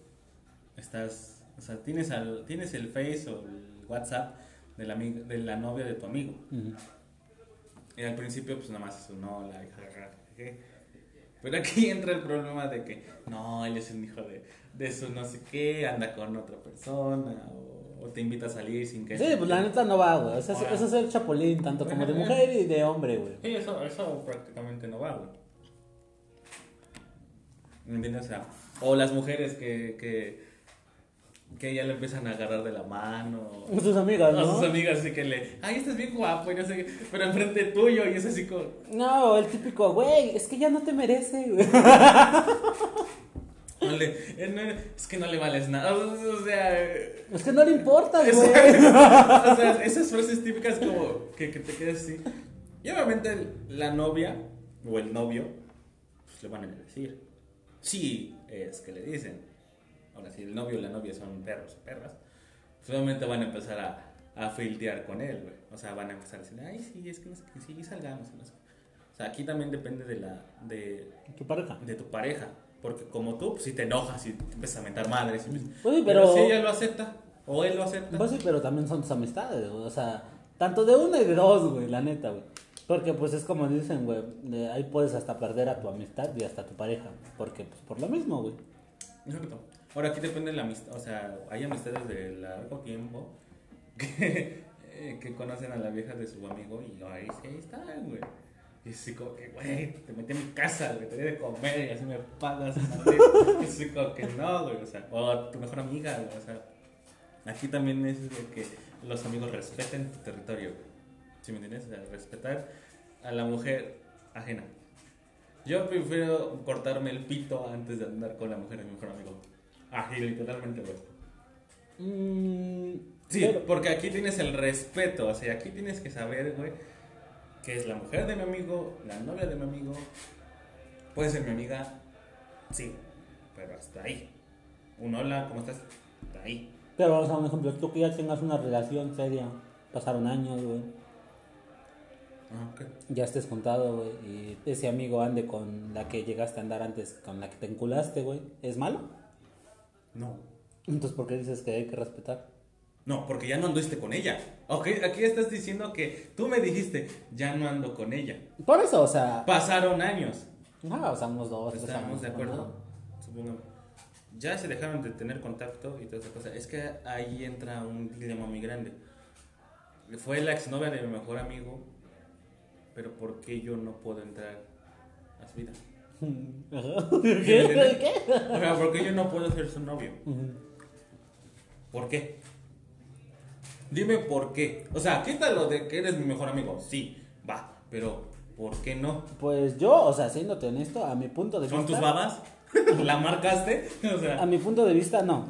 estás, o sea, tienes, al, tienes el Face o el WhatsApp de la, de la novia de tu amigo. Y al principio, pues nada más es un hola. Pero aquí entra el problema de que, no, él es un hijo de, de su no sé qué, anda con otra persona, o, o te invita a salir sin que... Sí, pues la neta no va, güey. O sea, eso es ser chapulín, tanto como de mujer y de hombre, güey. Sí, eso, eso prácticamente no va, güey. ¿Me entiendes? O sea, o las mujeres que, que, que ya le empiezan a agarrar de la mano. Sus amigas, A sus ¿no? amigas así que le, ay, estás bien guapo y no sé qué, pero enfrente tuyo y es así como, No, el típico, güey, es que ya no te merece, güey. no le- eh, no, es que no le vales nada, o sea, eh, Es que no le importa, güey. o sea, esas frases típicas como que, que te quedas así. Y obviamente la novia o el novio, pues le van a decir. Sí, es que le dicen. Ahora, si el novio o la novia son perros o perras, pues obviamente van a empezar a, a filtear con él, güey. O sea, van a empezar a decir, ay, sí, es que no sé qué, sí, salgamos. no sé qué". O sea, aquí también depende de la, de, Tu pareja. de tu pareja. Porque como tú, pues si te enojas y te empiezas a mentar madres. y Oye, pero... pero- si ella lo acepta, o él lo acepta. Pues sí, pero también son tus amistades, güey. O sea, tanto de una y de dos, güey, la neta, güey. Porque pues es como dicen, güey, ahí puedes hasta perder a tu amistad y hasta tu pareja. Porque pues por lo mismo, güey. Exacto. Ahora aquí depende de la amistad, o sea, hay amistades de largo tiempo que, eh, que conocen a la vieja de su amigo y ahí sí, ahí está, güey. Y así como que, güey, te metí en mi casa, güey, te di de comer y así me pagas. Y así como que no, güey, o sea, o tu mejor amiga, güey, o sea. Aquí también es de que los amigos respeten tu territorio, güey. ¿Sí me entiendes? O sea, respetar a la mujer ajena. Yo prefiero cortarme el pito antes de andar con la mujer de mi mejor amigo. Así, literalmente, güey. Mm, Sí, porque aquí tienes el respeto, o sea, aquí tienes que saber, güey, que es la mujer de mi amigo, la novia de mi amigo, puede ser mi amiga, sí, pero hasta ahí. Un hola, ¿cómo estás? Hasta ahí. Pero vamos a un ejemplo, tú que ya tengas una relación seria, pasaron años, güey, Ah, ok. ya estés juntado, güey, y ese amigo ande con la que llegaste a andar antes, con la que te enculaste, güey, ¿es malo? No. Entonces, ¿por qué dices que hay que respetar? No, porque ya no anduviste con ella. Ok, aquí estás diciendo que tú me dijiste, ya no ando con ella. Por eso, o sea, Pasaron años. ah, o sea, unos dos, tres Estamos de acuerdo. Supongamos. Ya se dejaron de tener contacto y toda esa cosa. Es que ahí entra un dilema muy grande. Fue la exnovia de mi mejor amigo, pero ¿por qué yo no puedo entrar a su vida? Ajá. ¿Sí ¿Qué? ¿Qué? O sea, ¿por qué yo no puedo ser su novio? ¿Por qué? Dime por qué. O sea, quítalo de que eres mi mejor amigo. Sí, va, pero ¿por qué no? Pues yo, o sea, siéndote honesto, a mi punto de ¿Son vista. tus babas? ¿La marcaste? O sea, A mi punto de vista, no.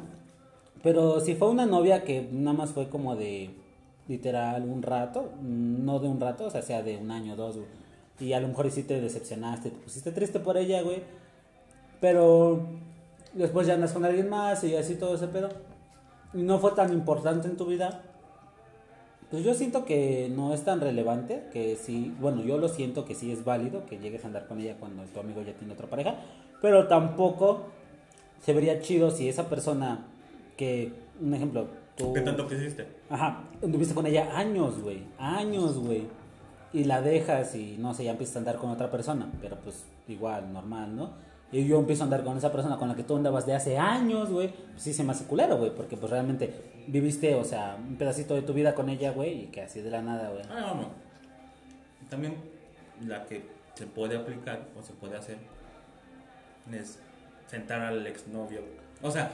Pero si fue una novia que nada más fue como de literal un rato, no de un rato, o sea, sea de un año o dos. Y a lo mejor sí te decepcionaste, te pusiste triste por ella, güey. Pero después ya andas con alguien más y así todo ese pedo. Y no fue tan importante en tu vida. Pues yo siento que no es tan relevante, que sí, bueno, yo lo siento que sí es válido que llegues a andar con ella cuando tu amigo ya tiene otra pareja, pero tampoco se vería chido si esa persona que, un ejemplo, tú... ¿qué tanto quisiste? Ajá, anduviste con ella años, güey, años, güey, y la dejas y no sé, ya empiezas a andar con otra persona, pero pues igual, normal, ¿no? y yo empiezo a andar con esa persona con la que tú andabas de hace años, güey, pues sí se me hace culero, güey, porque pues realmente viviste, o sea, un pedacito de tu vida con ella, güey, y que así de la nada, güey. Ah, no. También la que se puede aplicar o se puede hacer es sentar al exnovio. O sea,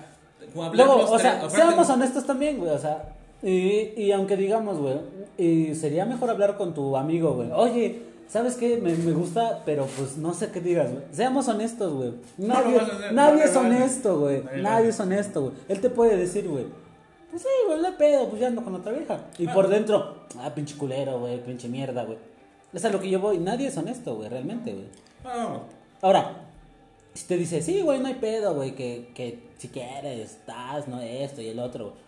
Luego, o sea, seamos honestos también, güey, o sea, y, y aunque digamos, güey, y sería mejor hablar con tu amigo, güey, oye, ¿sabes qué? Me, me gusta, pero pues no sé qué digas, güey. Seamos honestos, güey. Nadie, nadie es honesto, güey. Nadie es honesto, güey. Él te puede decir, güey, pues sí, güey, le pedo, pues ya ando con otra vieja. Y Ah. por dentro, ah, pinche culero, güey, pinche mierda, güey. Es a lo que yo voy. Nadie es honesto, güey, realmente, güey. Ah. Ahora, si te dice, sí, güey, no hay pedo, güey, que, que si quieres, estás, no esto y el otro. güey".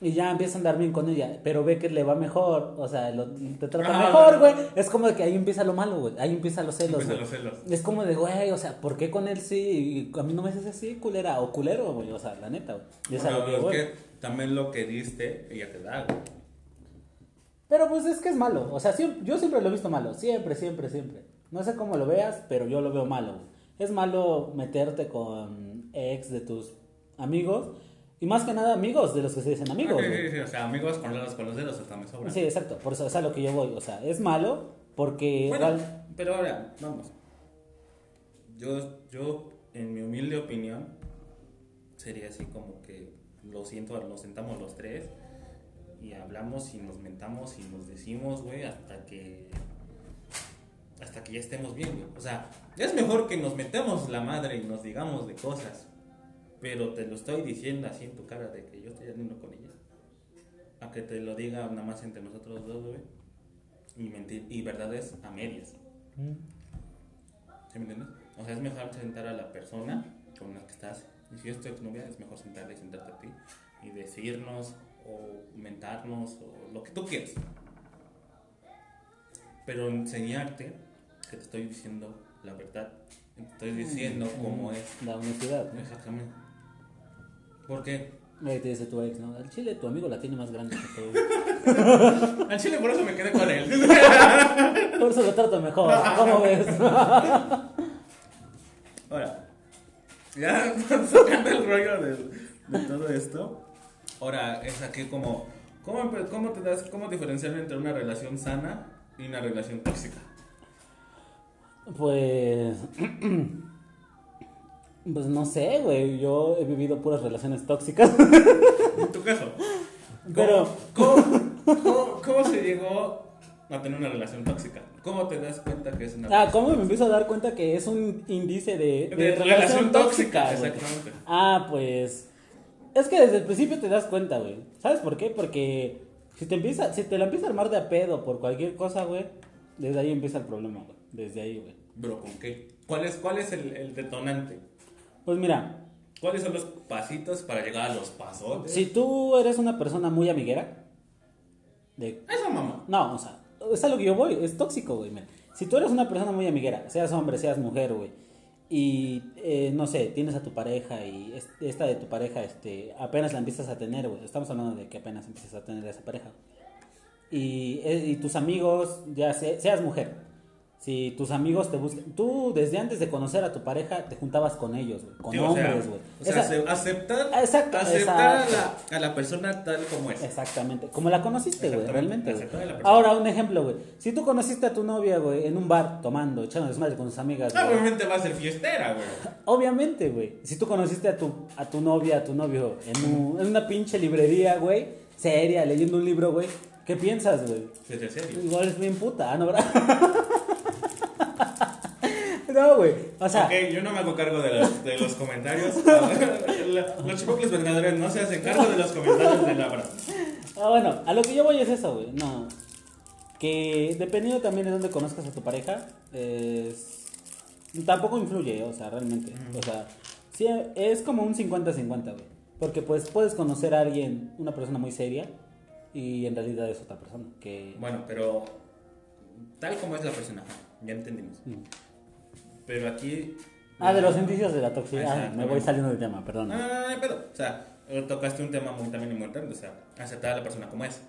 Y ya empieza a andar bien con ella, pero ve que le va mejor, o sea, lo- te trata Ah, mejor, güey. güey. Es como de que ahí empieza lo malo, güey. Ahí empiezan los celos, Empiezan güey. los celos. Es como de, güey, o sea, ¿por qué con él sí y a mí no me haces así, culera? O culero, güey, o sea, la neta, güey. Es Bueno, que es voy. que también lo que diste, ella te da, güey. Pero pues es que es malo. O sea, siem- yo siempre lo he visto malo. Siempre, siempre, siempre. No sé cómo lo veas, pero yo lo veo malo. güey. Es malo meterte con ex de tus amigos. Y más que nada amigos de los que se dicen amigos. Sí, sí, sí, o sea, amigos con los, con los dedos hasta me sobran. Sí, exacto. Por eso es a lo que yo voy. O sea, es malo porque... Bueno, igual- pero ahora, vamos. Yo, yo, en mi humilde opinión, sería así como que lo siento, nos sentamos los tres y hablamos y nos mentamos y nos decimos, güey, hasta que. Hasta que ya estemos bien, güey. O sea, es mejor que nos metamos la madre y nos digamos de cosas. Pero te lo estoy diciendo así en tu cara de que yo estoy saliendo con ella. A que te lo diga nada más entre nosotros dos, güey. Y, mentir, y verdades a medias. Mm. ¿Sí me entiendes? O sea, es mejor sentar a la persona con la que estás. Y si es tu exnovia, es mejor sentarle y sentarte a ti. Y decirnos, o mentarnos, o lo que tú quieras. Pero enseñarte que te estoy diciendo la verdad. Te estoy diciendo cómo es. La honestidad, ¿no? Exactamente. Porque Ahí te dice tu ex, ¿no? Al chile tu amigo la tiene más grande que tú. al chile por eso me quedé con él. Por eso lo trato mejor. ¿Cómo ves? Ahora, ya sacando el rollo de, de todo esto, ahora es aquí como, ¿cómo, cómo te das, cómo diferenciar entre una relación sana y una relación tóxica? Pues. Pues no sé, güey. Yo he vivido puras relaciones tóxicas. En tu caso, ¿cómo, Pero- ¿cómo, cómo, cómo se llegó a tener una relación tóxica? ¿Cómo te das cuenta que es una Ah, ¿cómo me empiezo a dar cuenta que es un índice de, de De relación, relación tóxica? exactamente. Ah, pues. Es que desde el principio te das cuenta, güey. ¿Sabes por qué? Porque si te empieza, si te la empieza a armar de a pedo por cualquier cosa, güey, desde ahí empieza el problema, güey. Desde ahí, güey. Bro, ¿con qué? ¿Cuál es, cuál es el, el detonante? Pues mira, ¿Cuáles son los pasitos para llegar a los pasotes? si tú eres una persona muy amiguera, de Eso, mamá. No, o sea, es a lo que yo voy, es tóxico, güey. Si tú eres una persona muy amiguera, seas hombre, seas mujer, güey, y eh, no sé, tienes a tu pareja y es- esta de tu pareja, este, apenas la empiezas a tener, güey. Estamos hablando de que apenas empiezas a tener a esa pareja. Y, eh, y tus amigos, ya se- seas mujer, si tus amigos te buscan, tú desde antes de conocer a tu pareja te juntabas con ellos, güey, con Sí, hombres, güey. O sea, aceptar, exacto, aceptar exacto. A, la, a la persona tal como es. Exactamente, como la conociste, güey, realmente. güey. Ahora, un ejemplo, güey. Si tú conociste a tu novia, güey, en un bar, tomando, echando desmadre con sus amigas. Obviamente va a ser fiestera, güey. Obviamente, güey. Si tú conociste a tu, a tu novia, a tu novio, en, un- en una pinche librería, güey, seria, leyendo un libro, güey, ¿qué piensas, güey? Igual es bien puta, ¿no, verdad? no, güey. O sea, ok, yo no me hago cargo de, los- de los comentarios. Los chipocles vendedores no se hacen cargo de los comentarios de Labra. Ah, bueno, a lo que yo voy es eso, güey. No. Que dependiendo también de dónde conozcas a tu pareja, es... tampoco influye, o sea, realmente. O sea, sí, es como un 50-50, güey. Porque pues puedes conocer a alguien, una persona muy seria, y en realidad es otra persona. Que... Bueno, pero tal como es la persona, ya entendimos. Mm. Pero aquí. Ah, de los indicios de la toxicidad. Ah, me voy saliendo del tema, perdón. No, no, no, pedo. O sea, tocaste un tema muy también importante, o sea, aceptar a la persona como es.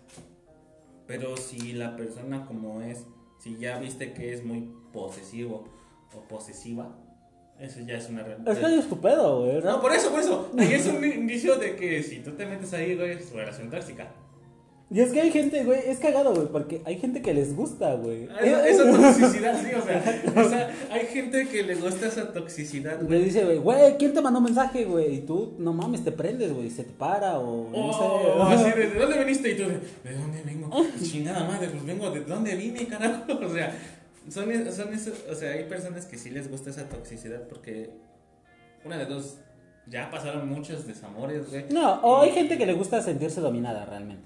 Pero si la persona como es, si ya viste que es muy posesivo o posesiva, Eso ya es una Es que realidad. es tu pedo, güey. No, por eso, por eso. Ahí es un indicio de que si tú te metes ahí, güey, es relación tóxica. Y es que hay gente, güey, es cagado, güey, porque hay gente que les gusta, güey. Ah, Esa, esa toxicidad, sí, o sea, o sea, hay gente que le gusta esa toxicidad, Le güey. dice, güey, güey, ¿quién te mandó mensaje, güey? Y tú, no mames, te prendes, güey, se te para o no sé. Oh, así de, ¿de dónde viniste? Y tú, de, ¿de dónde vengo? Chingada madre, pues vengo, ¿de dónde vine, carajo? O sea, son, son esos, o sea, hay personas que sí les gusta esa toxicidad porque una de dos, ya pasaron muchos desamores, güey. No, o hay gente que le gusta sentirse dominada realmente.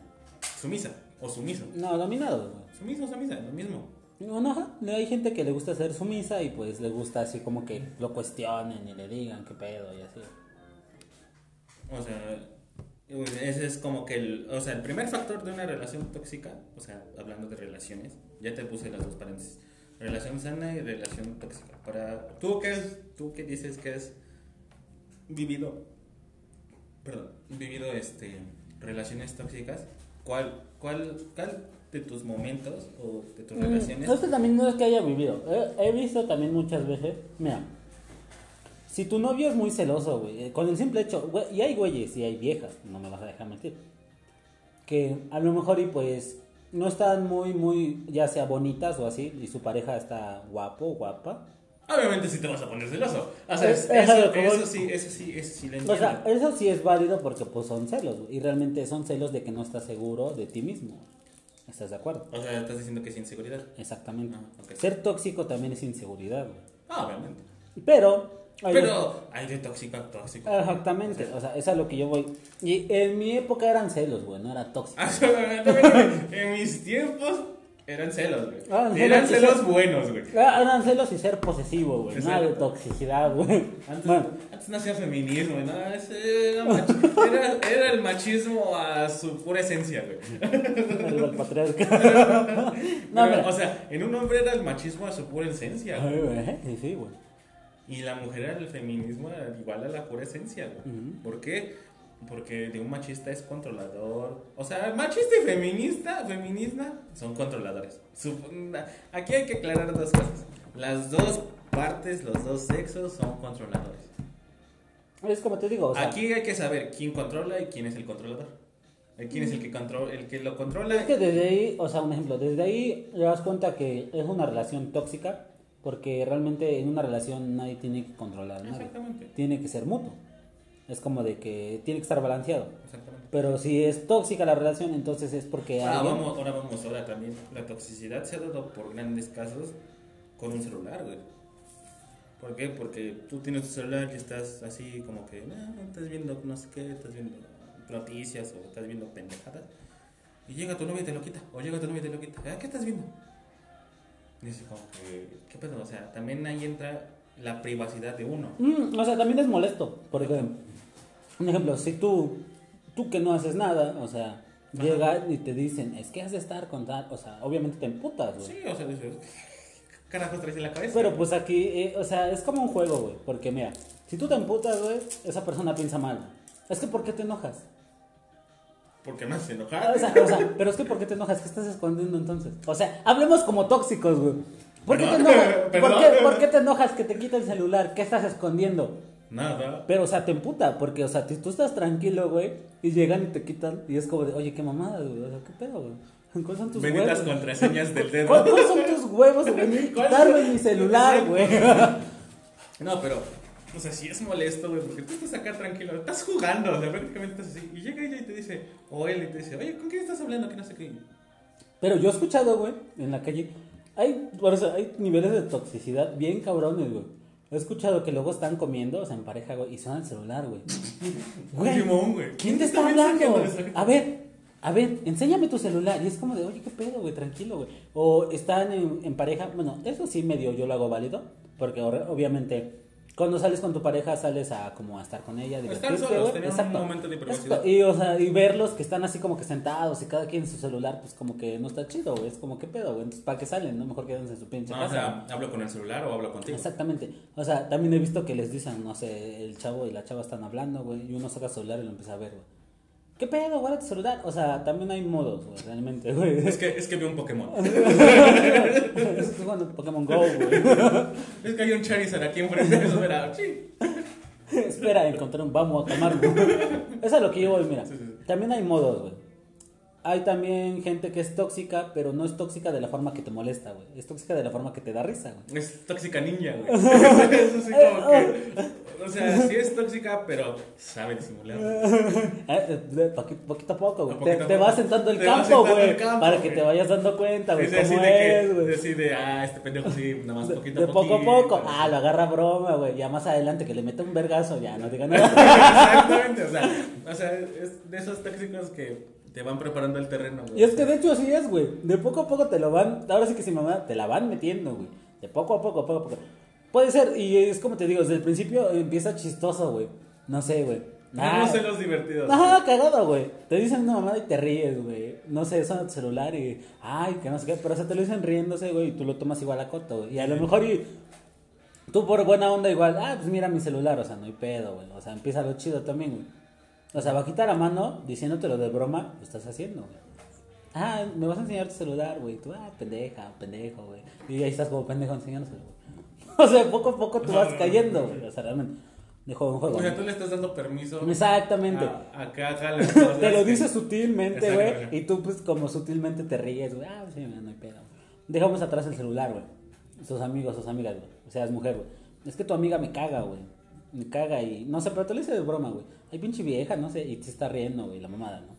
Sumisa o sumiso. No, dominado. Sumiso o sumisa, lo mismo. No, no, ajá. hay gente que le gusta ser sumisa y pues le gusta así como que lo cuestionen y le digan qué pedo y así. O sea, ese es como que el, o sea, el primer factor de una relación tóxica, o sea, hablando de relaciones, ya te puse las dos paréntesis. Relación sana y relación tóxica. Para tú que es, tú que dices que has vivido perdón, vivido este relaciones tóxicas, ¿cuál cuál cuál de tus momentos o de tus relaciones? Mm, Esto también no es que haya vivido. He, he visto también muchas veces. Mira, si tu novio es muy celoso, güey, eh, con el simple hecho, güey, y hay güeyes y hay viejas, no me vas a dejar mentir, que a lo mejor y pues no están muy, muy, ya sea bonitas o así, y su pareja está guapo, guapa. Obviamente sí te vas a poner celoso. O sea, Es- es- eso, eso sí, eso sí, eso sí lo O entiendo. sea, eso sí es válido porque pues son celos, y realmente son celos de que no estás seguro de ti mismo. ¿Estás de acuerdo? O sea, estás diciendo que es inseguridad. Exactamente. Ah, ok. Ser tóxico también es inseguridad, güey. Ah, obviamente. Pero... hay- Pero hay de tóxico a tóxico. Exactamente, o sea, es a lo que yo voy. Y en mi época eran celos, güey, no era tóxico. En mis tiempos eran celos, güey. Ah, eran celos, celos buenos, güey. Ah, Eran celos y ser posesivo, güey, nada de toxicidad, güey. Antes, Bueno, antes no hacía feminismo, ¿no? Era, era, era el machismo a su pura esencia, güey. el patriarcado. No, Pero, o sea, en un hombre era el machismo a su pura esencia, güey. Sí, sí, güey. Y la mujer era el feminismo igual a la pura esencia, güey. ¿Por qué? Porque de un machista es controlador. O sea, machista y feminista, feminista son controladores. Aquí hay que aclarar dos cosas. Las dos partes, los dos sexos son controladores. Es como te digo, o sea, Aquí hay que saber quién controla y quién es el controlador. ¿Quién es el que, controla, el que lo controla? es que desde ahí, o sea, un ejemplo, desde ahí te das cuenta que es una relación tóxica porque realmente en una relación nadie tiene que controlar a nadie. Exactamente. Tiene que ser mutuo. Es como de que tiene que estar balanceado. Exactamente. Pero si es tóxica la relación, entonces es porque Ahora alguien- vamos, ahora vamos, ahora también. La toxicidad se ha dado por grandes casos con un celular, güey. ¿Por qué? Porque tú tienes tu celular y estás así como que, "Ah, estás viendo no sé qué, estás viendo noticias o estás viendo pendejadas. Y llega tu novia y te lo quita, o llega tu novia y te lo quita. "Ah, ¿Qué estás viendo? Y dices como que, ¿qué pedo? O sea, también ahí entra la privacidad de uno. Mm, o sea, también es molesto. Porque, un ejemplo, si tú, tú que no haces nada, o sea, Ajá. llegan y te dicen, es que has de estar con tal, o sea, obviamente te emputas, güey. Sí, o sea, dices, ¿qué carajos traes en la cabeza? Pero pues aquí, eh, o sea, es como un juego, güey. Porque mira, si tú te emputas, güey, esa persona piensa mal. Es que, ¿por qué te enojas? Porque me hace Ah, enojar. O sea, o sea, pero es que, ¿por qué te enojas? ¿Qué estás escondiendo entonces? O sea, hablemos como tóxicos, güey. ¿Por qué te enojas? ¿Por qué, por qué te enojas que te quita el celular? ¿Qué estás escondiendo? Nada. Pero, o sea, te emputa, porque, o sea, tú estás tranquilo, güey, y llegan y te quitan, y es como de, oye, qué mamada, güey, o sea, qué pedo, güey. ¿Cuáles son tus Benditas huevos? contraseñas del dedo. ¿Cuál- ¿Cuáles son tus huevos de venir y ¿Cuál- quitarme mi celular, güey? No, pero, o sea, sí es molesto, güey, porque tú estás acá tranquilo, estás jugando, o sea, prácticamente estás así. Y llega ella y te dice, o él y te dice, oye, ¿con quién estás hablando? Que no sé qué. Pero yo he escuchado, güey, en la calle, hay, por eso, hay niveles de toxicidad bien cabrones, güey. He escuchado que luego están comiendo, o sea, en pareja, güey, y suena el celular, güey. Güey, güey. ¿quién te ¿Quién te está hablando? A ver, a ver, enséñame tu celular. Y es como de, oye, qué pedo, güey, tranquilo, güey. O están en, en pareja, bueno, eso sí medio yo lo hago válido, porque or- obviamente cuando sales con tu pareja sales a como a estar con ella, Estar divertirte, solos, güey. tener un momento de privacidad. Exacto. Y, o sea, y verlos que están así como que sentados y cada quien en su celular, pues como que no está chido. Es como, qué pedo, güey. Entonces, ¿para qué salen? No, mejor quédense en su pinche casa. o sea, hablo con el celular o hablo contigo. Exactamente. O sea, también he visto que les dicen, no sé, el chavo y la chava están hablando, güey, y uno saca su celular y lo empieza a ver, güey. ¿Qué pedo? Guarda tu celular. O sea, también hay modos, güey, realmente, güey. Es que, es que vi un Pokémon. Estoy jugando Pokémon Go, güey. es que hay un Charizard aquí enfrente. Eso era. Sí. Espera, encontré un vamos a tomarlo. Eso es lo que yo voy, mira. Sí, sí, sí. También hay modos, güey. Hay también gente que es tóxica, pero no es tóxica de la forma que te molesta, güey. Es tóxica de la forma que te da risa, güey. Es tóxica ninja, güey. Eso sí, como que. O sea, sí es tóxica, pero sabe disimular. Eh, de poquito, a poco, güey. A Te, a te poco. vas sentando el campo, güey. Para que te vayas dando cuenta, güey, Es de de, ah, este pendejo sí, nada más De, poquito de a poco a poquito. poco. Ah, lo agarra broma, güey. Ya más adelante que le mete un vergazo, ya no diga nada. Exactamente, o sea, o sea, es de esos tóxicos que te van preparando el terreno, güey. Y es que de hecho así es, güey. De poco a poco te lo van. Ahora sí que si mamá, te la van metiendo, güey. De poco a poco, poco a poco. Puede ser, y es como te digo, desde el principio empieza chistoso, güey. No sé, güey. No, no sé los divertidos. Ajá, cagado, güey. Te dicen una mamada y te ríes, güey. No sé, suena tu celular y. Ay, que no sé qué. Pero o sea, te lo dicen riéndose, güey. Y tú lo tomas igual a coto, güey. Y a lo mejor y. Tú por buena onda igual. Ah, pues mira mi celular. O sea, no hay pedo, güey. O sea, empieza lo chido también, güey. O sea, bajita la mano, diciéndotelo de broma, lo estás haciendo, güey. Ah, me vas a enseñar tu celular, güey. Tú, ah, pendeja, pendejo, güey. Y ahí estás como pendejo enseñándoselo, güey. O sea, poco a poco tú vas cayendo, güey. O sea, realmente. De juego en juego. O sea, tú le estás dando permiso. Exactamente. acá, cosas Te lo que- dice sutilmente, güey. Y tú, pues, como sutilmente te ríes, güey. Ah, sí, no hay pedo. Dejamos atrás el celular, güey. Sus amigos, sus amigas, güey. O sea, es mujer, güey. Es que tu amiga me caga, güey. Me caga y. No sé, pero te lo dice de broma, güey. Hay pinche vieja, no sé. Y te está riendo, güey, la mamada, ¿no?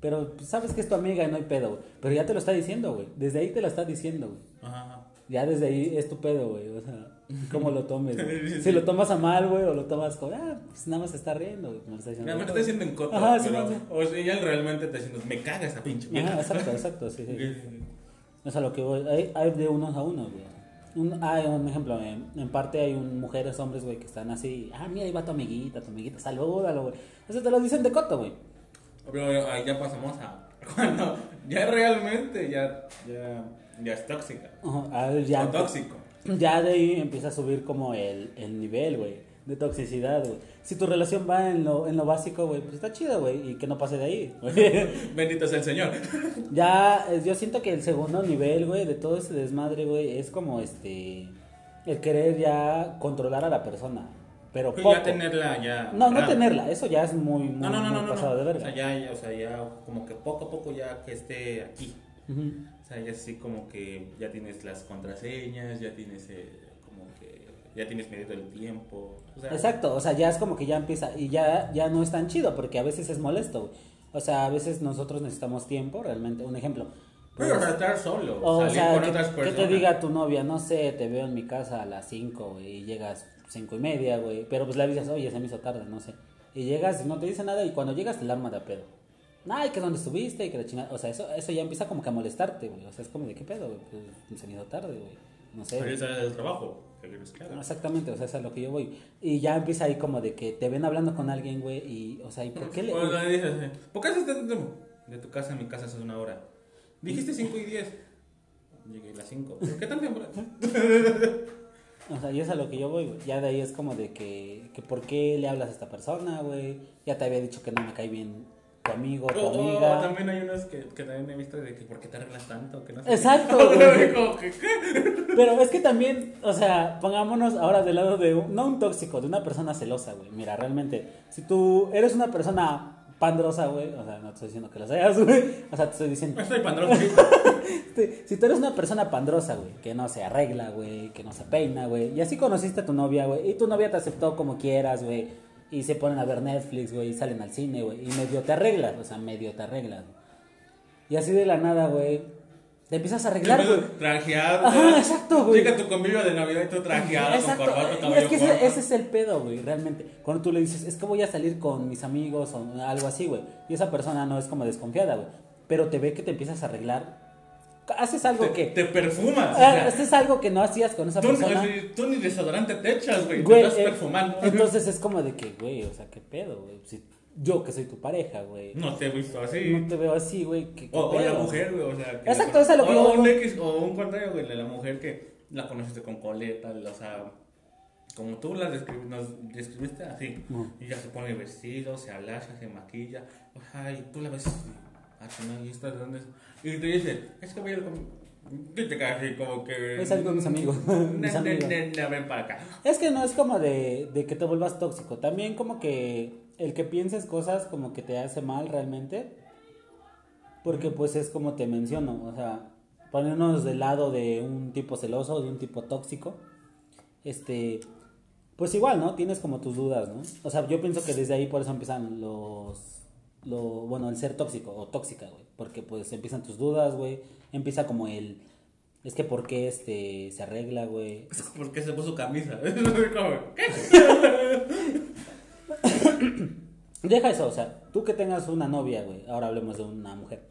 Pero pues, sabes que es tu amiga y no hay pedo, güey. Pero ya te lo está diciendo, güey. Desde ahí te lo está diciendo, güey. Ajá. Ya desde ahí es tu pedo, güey. O sea, cómo lo tomes, güey. Si lo tomas a mal, güey, o lo tomas como, ah, pues nada más se está riendo, güey. Me lo está diciendo. Me lo está diciendo en coto, Ajá, pero, sí. o sea, ella realmente está diciendo, me caga esa pinche vieja. Ajá, exacto, exacto, sí, sí. Sí, sí, sí. Es a lo que voy. Hay, hay de unos a unos, güey. Un, hay un ejemplo, en, en parte hay un, mujeres, hombres, güey, que están así. Ah, mira, ahí va tu amiguita, tu amiguita, salúdalo, güey. Eso te lo dicen de coto, güey. Pero ahí ya pasamos a cuando ya realmente ya, ya, ya es tóxica. Ya, o tóxico. ya de ahí empieza a subir como el, el nivel, güey, de toxicidad, güey. Si tu relación va en lo, en lo básico, güey, pues está chido, güey, y que no pase de ahí. Bendito sea el Señor. Ya, eh, yo siento que el segundo nivel, güey, de todo ese desmadre, güey, es como este. El querer ya controlar a la persona. Pero Pues poco. ya tenerla ya. No, no tenerla, eso ya es muy, muy, No, no, no, muy pasado de verga. O sea, ya, ya, o sea, ya como que poco a poco ya que esté aquí. O sea, ya así como que ya tienes las contraseñas, ya tienes eh, ya tienes medido el tiempo. O sea, Exacto, o sea, ya es como que ya empieza y ya, ya no es tan chido porque a veces es molesto. O sea, a veces nosotros necesitamos tiempo, realmente. Un ejemplo. Pero pues, estar solo, O salir sea, con que, otras que personas. te diga tu novia, no sé, te veo en mi casa a las 5, güey, y llegas 5 y media, güey, pero pues le avisas, oye, se me hizo tarde, no sé. Y llegas no te dice nada y cuando llegas te la arma de pedo. Ay, que dónde estuviste, y que la chingada. O sea, eso, eso ya empieza como que a molestarte, güey. O sea, es como de qué pedo, güey. Pues se me hizo tarde, güey. No sé. Pero es el trabajo. Haga. Exactamente, o sea, es a lo que yo voy. Y ya empieza ahí como de que te ven hablando con alguien, güey, y, o sea, ¿y por qué le.? O dices, eh, ¿por qué haces tanto tiempo? De tu casa a mi casa hace una hora. Dijiste 5 y 10. Llegué a las 5. ¿Por qué tan temprano? O sea, y es a lo que yo voy, güey. Ya de ahí es como de que, que ¿por qué le hablas a esta persona, güey? Ya te había dicho que no me cae bien tu amigo, tu O, o amiga. Oh, también hay unos que, que también he visto de que ¿por qué te arreglas tanto? Que no sé Exacto. Pero es que también, o sea, pongámonos ahora del lado de, un- no un tóxico, de una persona celosa, güey. Mira, realmente, si tú eres una persona pandrosa, güey, o sea, no te estoy diciendo que lo seas, güey. O sea, te estoy diciendo, Estoy. Este, si tú eres una persona pandrosa, güey, que no se arregla, güey, que no se peina, güey, y así conociste a tu novia, güey, y tu novia te aceptó como quieras, güey, y se ponen a ver Netflix, güey, y salen al cine, güey, y medio te arreglas, o sea, medio te arreglas. Y así de la nada, güey, te empiezas a arreglar, güey. Trajeado. Ajá, exacto, güey. Llega tu convivio de Navidad y tú trajeado Exacto, con corbata, y es que ese, ese es el pedo, güey, realmente. Cuando tú le dices, es que voy a salir con mis amigos o algo así, güey, y esa persona no es como desconfiada, güey, pero te ve que te empiezas a arreglar, haces algo te, que... te perfumas. o Ah, sea, este es algo que no hacías con esa tú, persona. tú ni desodorante te echas, güey. Te estás eh, perfumando. Entonces es como de que, güey, o sea, qué pedo, güey. Si yo que soy tu pareja, güey. No te he visto así. No te veo así, güey. ¿qué- qué O, o la mujer, güey, o sea. que Exacto, la- eso es lo que o, yo un. X, o un contrario, güey, de la mujer que la conociste con coleta, o sea. como tú las descri- nos describiste así. Y ya se pone vestido, se ablaza, se maquilla. Ajá, y tú la ves. Ah, no, ¿y esta de dónde es? Y te dice, es que voy a ir con. Y te quedas así como que. Voy a salir con mis amigos, mis amigos. ven para acá. Es que no es como de, de que te vuelvas tóxico. También como que el que pienses cosas como que te hace mal realmente. Porque pues es como te menciono. O sea, ponernos del lado de un tipo celoso, de un tipo tóxico. Este, pues igual, ¿no? Tienes como tus dudas, ¿no? O sea, yo pienso que desde ahí por eso empiezan los... Lo, bueno, el ser tóxico o tóxica, güey. Porque pues empiezan tus dudas, güey. Empieza como el... Es que por qué este, se arregla, güey. ¿Por qué se puso camisa? ¿Qué? Deja eso, o sea, tú que tengas una novia, güey. Ahora hablemos de una mujer.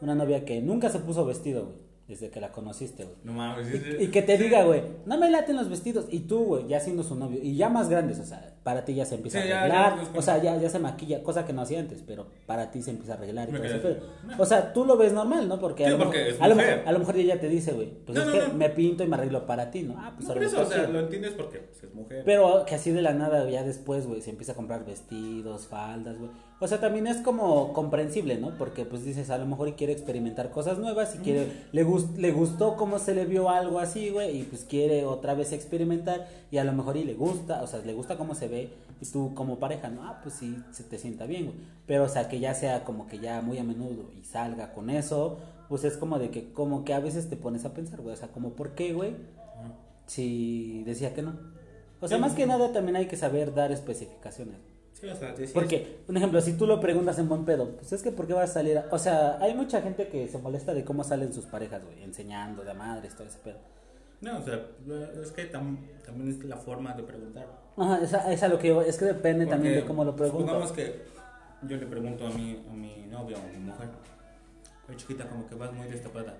Una novia que nunca se puso vestido, güey. Desde que la conociste, güey. No mames. sí. Y que te diga, güey, no me laten los vestidos. Y tú, güey, ya siendo su novio. Y ya más grandes, o sea, para ti ya se empieza Sí, a arreglar. ya, ya, o sea, ya, ya se maquilla, cosa que no hacía antes, pero para ti se empieza a arreglar. Y todo pedo. O sea, tú lo ves normal, ¿no? Porque, a, lo porque mejor, a, lo mejor, a lo mejor ella te dice, güey, pues No, es no, que me pinto y me arreglo para ti, ¿no? Ah, pues Por eso, o sea, lo entiendes porque pues, es mujer. Pero que así de la nada, ya después, güey, se empieza a comprar vestidos, faldas, güey. O sea, también es como comprensible, ¿no? Porque pues dices, a lo mejor y quiere experimentar cosas nuevas y quiere, le, gust, le gustó cómo se le vio algo así, güey, y pues quiere otra vez experimentar y a lo mejor y le gusta, o sea, le gusta cómo se ve y tú como pareja, ¿no? Ah, pues sí, se te sienta bien, güey. Pero, o sea, que ya sea como que ya muy a menudo y salga con eso, pues es como de que, como que a veces te pones a pensar, güey, o sea, como, ¿por qué, güey? Si decía que no. O sea, Sí. más que nada también hay que saber dar especificaciones. Sí, Porque, por ejemplo, si tú lo preguntas en buen pedo, pues es que ¿por qué vas a salir? a- O sea, hay mucha gente que se molesta de cómo salen sus parejas, güey, enseñando de madres, todo ese pedo. No, o sea, es que tam- también es la forma de preguntar. Ajá, esa, esa es lo que yo, es que depende también de cómo lo preguntas. Supongamos que yo le pregunto a mi, a mi novia o a mi mujer, oye chiquita, como que vas muy destapada.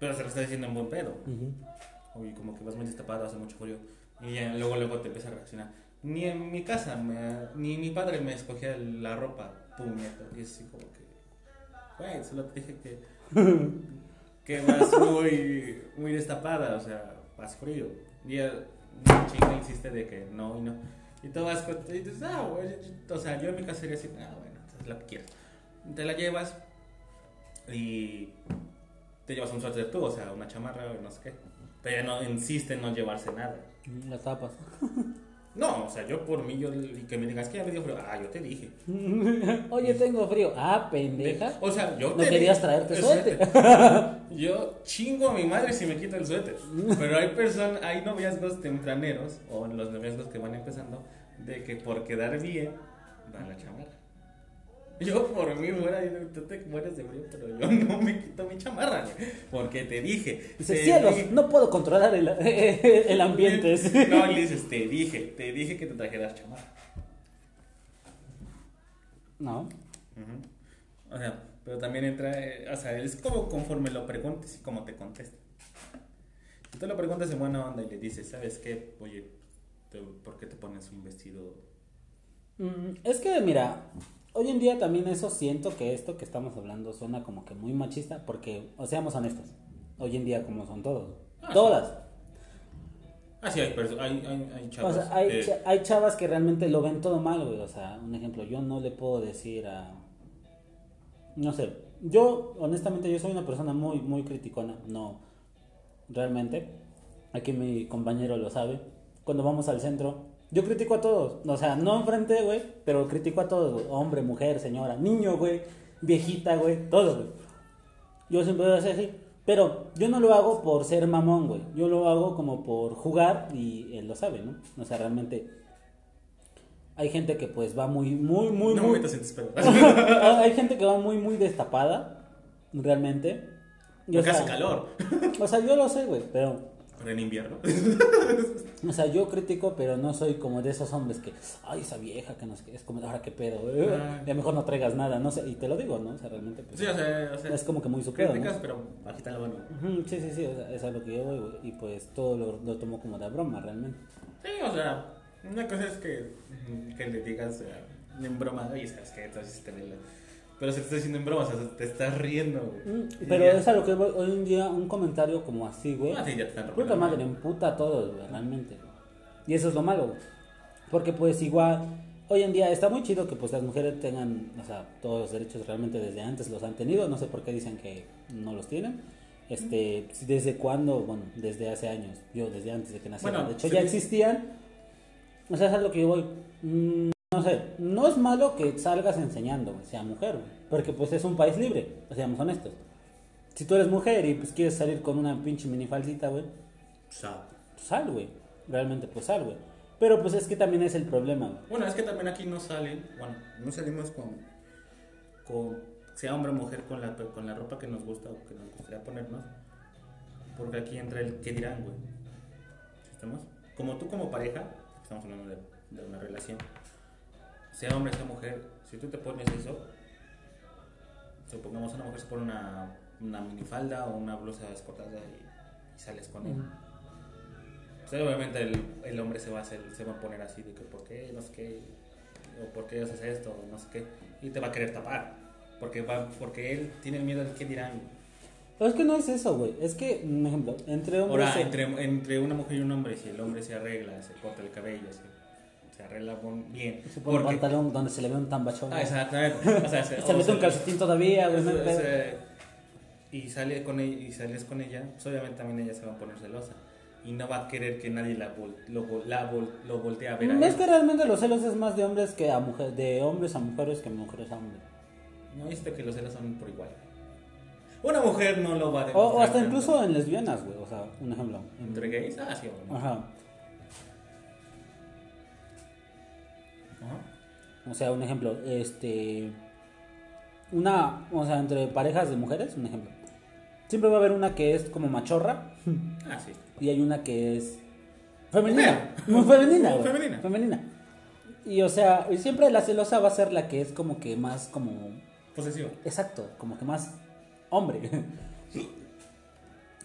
Pero se lo está diciendo en buen pedo. Ujú. Oye, como que vas muy destapada, hace mucho frío. Y ya luego, luego te empieza a reaccionar. Ni en mi casa, me- ni mi padre me escogía la ropa, puñeta. Y es así como que, güey, solo te dije que, que vas muy, muy destapada, o sea, vas frío. Y el chinga insiste de que no y no. Y tú vas con, y dices, ah, güey, o sea, yo en mi casa sería así, ah, bueno, entonces la que quieras. Te la llevas y te llevas un suéter tú, o sea, una chamarra o no sé qué. Pero ella no insiste en no llevarse nada. Las tapas. No, o sea, yo por mí, yo, que me digas que ya me dio frío, ah, yo te dije. Oye, tengo frío. Ah, pendeja. O sea, yo No te querías traerte suéter. Yo chingo a mi madre si me quito el suéter. Pero hay personas, hay noviazgos tempraneros, o los noviazgos que van empezando, de que por quedar bien, dan la chamarra. Yo por mí fuera, tú te mueres de frío, pero yo no me quito mi chamarra, güey, porque te dije. Dice, te cielos, dije- no puedo controlar el, el ambiente. No, le dices, te dije, te dije que te trajeras chamarra. No. Ujú. O sea, pero también entra, eh, o sea, es como conforme lo preguntes y como te contesta. Si tú lo preguntas en buena onda y le dices, ¿sabes qué? Oye, ¿por qué te pones un vestido? Mm, Es que, mira, hoy en día también eso siento que esto que estamos hablando suena como que muy machista, porque, o seamos honestos, hoy en día como son todos, Ah, todas. Ah, sí, hay, hay, hay, hay O chavos. sea, hay, que- cha- hay chavas que realmente lo ven todo mal, güey. O sea, un ejemplo, yo no le puedo decir a... No sé, yo, honestamente, yo soy una persona muy, muy criticona. No, realmente. Aquí mi compañero lo sabe. Cuando vamos al centro, yo critico a todos. O sea, no enfrente, güey, pero critico a todos, güey. Hombre, mujer, señora, niño, güey, viejita, güey, todos, güey. Yo siempre voy a hacer así. Pero yo no lo hago por ser mamón, güey. Yo lo hago como por jugar y él lo sabe, ¿no? O sea, realmente hay gente que pues va muy, muy, muy, no muy... hay gente que va muy, muy destapada, realmente. Y, o Porque hace sea, calor. O sea, yo lo sé, güey, pero... Pero en invierno. O sea, yo critico, pero no soy como de esos hombres que, ay, esa vieja que nos es como, ahora qué pedo, eh, Ah. ya mejor no traigas nada, no sé, y te lo digo, ¿no? O sea, realmente, pues, Sí, o sea, o sea es como que muy su pedo, ¿no? críticas, pero bajita la mano. Ujú, Sí, sí, sí, o sea, es a lo que yo voy, y pues todo lo, lo tomo como de broma, realmente. Sí, o sea, una cosa es que, que le digas sea, en broma, oye, ¿sabes qué? Entonces te ve la- Pero se te está diciendo en broma, o sea, te estás riendo, güey. Mm, Pero ya- es a lo que voy, hoy en día un comentario como así, güey, Ah, sí, ya te están puta madre, emputa a todos, güey, realmente. Y eso es lo malo, güey. Porque pues igual, hoy en día está muy chido que pues las mujeres tengan, o sea, todos los derechos realmente desde antes los han tenido. No sé por qué dicen que no los tienen. Este, ¿desde cuándo? Bueno, desde hace años. Yo desde antes de que naciera. Bueno, de hecho, sí. ya existían. O sea, es a lo que yo voy. Mm, no sé, no es malo que salgas enseñando, güey, sea mujer, porque pues es un país libre, seamos honestos. Si tú eres mujer y pues quieres salir con una pinche minifalsita, güey, O sea, pues sal, güey. Realmente pues sal, güey. Pero pues es que también es el problema, güey. Bueno, es que también aquí no salen, bueno, no salimos con, con sea hombre o mujer, con la, con la ropa que nos gusta o que nos gustaría ponernos. Porque aquí entra el qué dirán, güey. ¿Estamos? Como tú como pareja, estamos hablando de una relación, sea hombre, sea mujer, si tú te pones eso, supongamos una mujer se pone una, una minifalda o una blusa escotada y, y sales con él. Pues, obviamente el, el hombre se va, a hacer, se va a poner así de que por qué, no sé qué, o por qué haces esto, o no sé qué, y te va a querer tapar, porque, va, porque él tiene miedo de qué dirán. Pero es que no es eso, güey. Es que, un ejemplo, entre hombres... Ahora, se- entre, entre una mujer y un hombre, si el hombre se arregla, se corta el cabello, se, se arregla bien, se pone un porque- pantalón donde se le ve un tambachón. Ah, exactamente. O sea, se, Se mete un calcetín todavía, no se- pedo. se- y sale con ella, y sales con ella, pues obviamente también ella se va a poner celosa y no va a querer que nadie la, vol- lo, la vol- lo voltee a ver. a No es que realmente los celos es más de hombres que a mujeres, de hombres a mujeres que mujeres a hombres. No viste que los celos son por igual. Una mujer no lo va a O, demostrar. o hasta incluso en lesbianas, güey. O sea, un ejemplo. entre gays. Ah, sí, bueno. Ajá. O sea, un ejemplo, este. Una. O sea, entre parejas de mujeres, un ejemplo. Siempre va a haber una que es como machorra Ah, sí. y hay una que es. Femenina. Muy femenina, güey. Femenina. Femenina. Y o sea, y siempre la celosa va a ser la que es como que más como. Posesivo. Exacto, como que más hombre.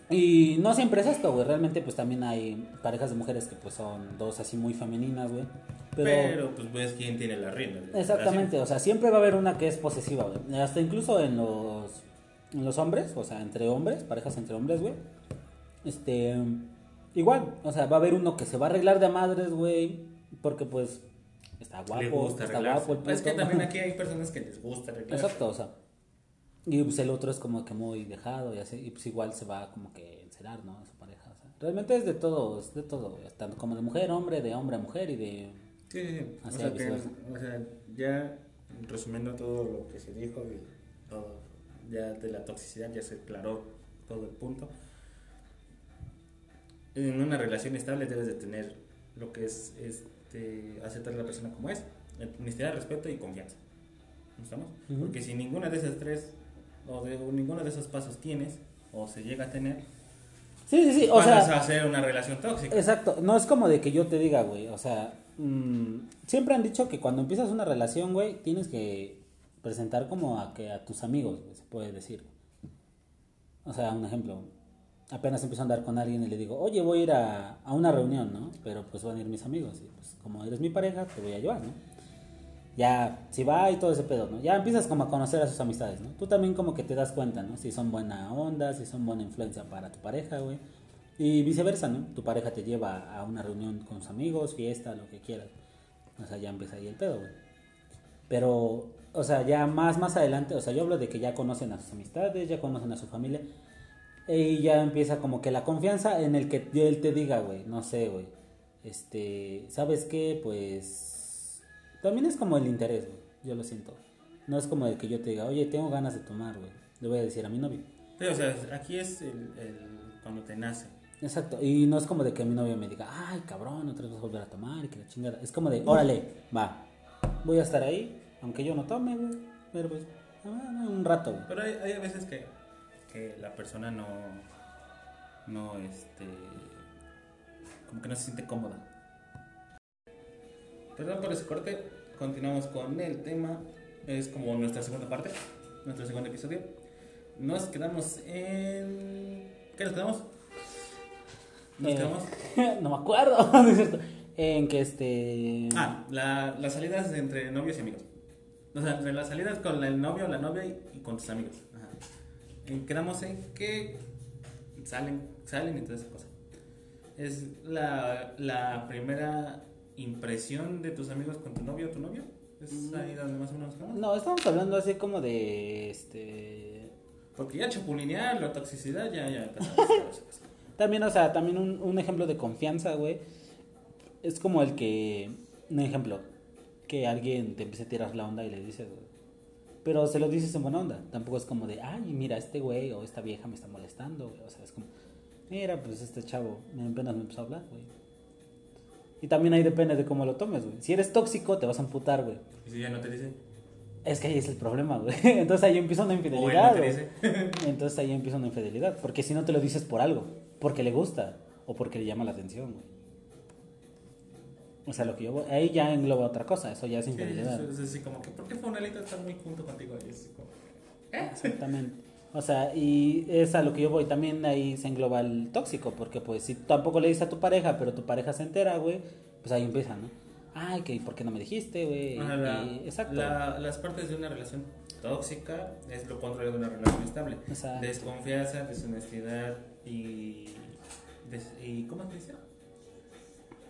Y no siempre es esto, güey. Realmente, pues también hay parejas de mujeres que pues son dos así muy femeninas, güey. Pero, Pero, pues ves quién tiene la rienda. exactamente, o sea, siempre va a haber una que es posesiva, güey. Hasta incluso en los, en los hombres, o sea, entre hombres, parejas entre hombres, güey. Este, igual, o sea, va a haber uno que se va a arreglar de madres, güey. Porque pues está. Le guapo, gusta está arreglarse. guapo el Es que puto. también aquí hay personas que les gusta arreglarse. Exacto, o sea. Y pues el otro es como que muy dejado y así, y pues igual se va como que encerar, ¿no? A su pareja. O sea, realmente es de todo, es de todo, tanto como de mujer hombre, de hombre a mujer y de... Sí, sí, sí. O sea, que, o sea, ya resumiendo todo lo que se dijo y todo, ya de la toxicidad ya se aclaró todo el punto. En una relación estable debes de tener lo que es este, aceptar a la persona como es, honestidad, respeto y confianza. ¿No estamos? Ujú. Porque si ninguna de esas tres o de o ninguno de esos pasos tienes o se llega a tener, Sí, sí, sí, o vas sea... a hacer una relación tóxica. Exacto, no es como de que yo te diga, güey, o sea, mm, siempre han dicho que cuando empiezas una relación, güey, tienes que presentar como a que a tus amigos, güey, se puede decir. O sea, un ejemplo, apenas empiezo a andar con alguien y le digo, oye, voy a ir a, a una reunión, ¿no? Pero pues van a ir mis amigos, y pues como eres mi pareja, te voy a llevar, ¿no? Ya, si va y todo ese pedo, ¿no? Ya empiezas como a conocer a sus amistades, ¿no? Tú también como que te das cuenta, ¿no? Si son buena onda, si son buena influencia para tu pareja, güey. Y viceversa, ¿no? Tu pareja te lleva a una reunión con sus amigos, fiesta, lo que quieras. O sea, ya empieza ahí el pedo, güey. Pero, o sea, ya más, más adelante, o sea, yo hablo de que ya conocen a sus amistades, ya conocen a su familia. Y ya empieza como que la confianza en el que él te diga, güey, no sé, güey. Este, ¿sabes qué? Pues también es como el interés, güey. Yo lo siento. No es como el que yo te diga, oye, tengo ganas de tomar, güey. Le voy a decir a mi novio. Sí, o sea, aquí es el, el- cuando te nace. Exacto, y no es como de que mi novio me diga, ay, cabrón, otra vez vas a volver a tomar y que la chingada. Es como de, órale, va, voy a estar ahí, aunque yo no tome, güey, pero pues, ah, un rato, güey. Pero hay, hay veces que, que la persona no, no, este, como que no se siente cómoda. Perdón por ese corte, continuamos con el tema, es como nuestra segunda parte, nuestro segundo episodio. Nos quedamos en... ¿Qué nos quedamos? Nos Eh, quedamos... no me acuerdo, ¿no es cierto? En que este... Ah, la- las salidas entre novios y amigos. O sea, entre las salidas con el novio la novia y, y con tus amigos. Ajá. Y quedamos en que salen, salen y toda esa cosa. ¿Es la, la primera impresión de tus amigos con tu novio o tu novio? ¿Es ahí donde más o menos vamos? No, estamos hablando así como de este Porque ya chapulinear, la toxicidad, ya, ya. También, o sea, también un, un ejemplo de confianza, güey. Es como el que, un ejemplo, que alguien te empiece a tirar la onda y le dices, güey. Pero se lo dices en buena onda. Tampoco es como de, ay, mira, este güey o esta vieja me está molestando, güey. O sea, es como, mira, pues este chavo apenas me empezó a hablar, güey. Y también ahí depende de cómo lo tomes, güey. Si eres tóxico, te vas a amputar, güey. ¿Y si ya no te dice? Es que ahí es el problema, güey. Entonces ahí empieza una infidelidad. Entonces ahí empieza una infidelidad. Porque si no te lo dices por algo, porque le gusta o porque le llama la atención, güey. O sea, lo que yo voy- ahí ya engloba otra cosa, eso ya es Sí, infidelidad. es así como que, ¿por qué Fonalito está muy junto contigo? Y es como, ¿eh? Exactamente. O sea, y es a lo que yo voy. También ahí se engloba el tóxico, porque pues si tampoco le dices a tu pareja, pero tu pareja se entera, güey, pues ahí empieza, ¿no? Ay, que ¿por qué no me dijiste, güey? La- Y- Exacto. la- las partes de una relación tóxica es lo contrario de una relación estable. Exacto. Desconfianza, deshonestidad y, des- y ¿cómo te dice?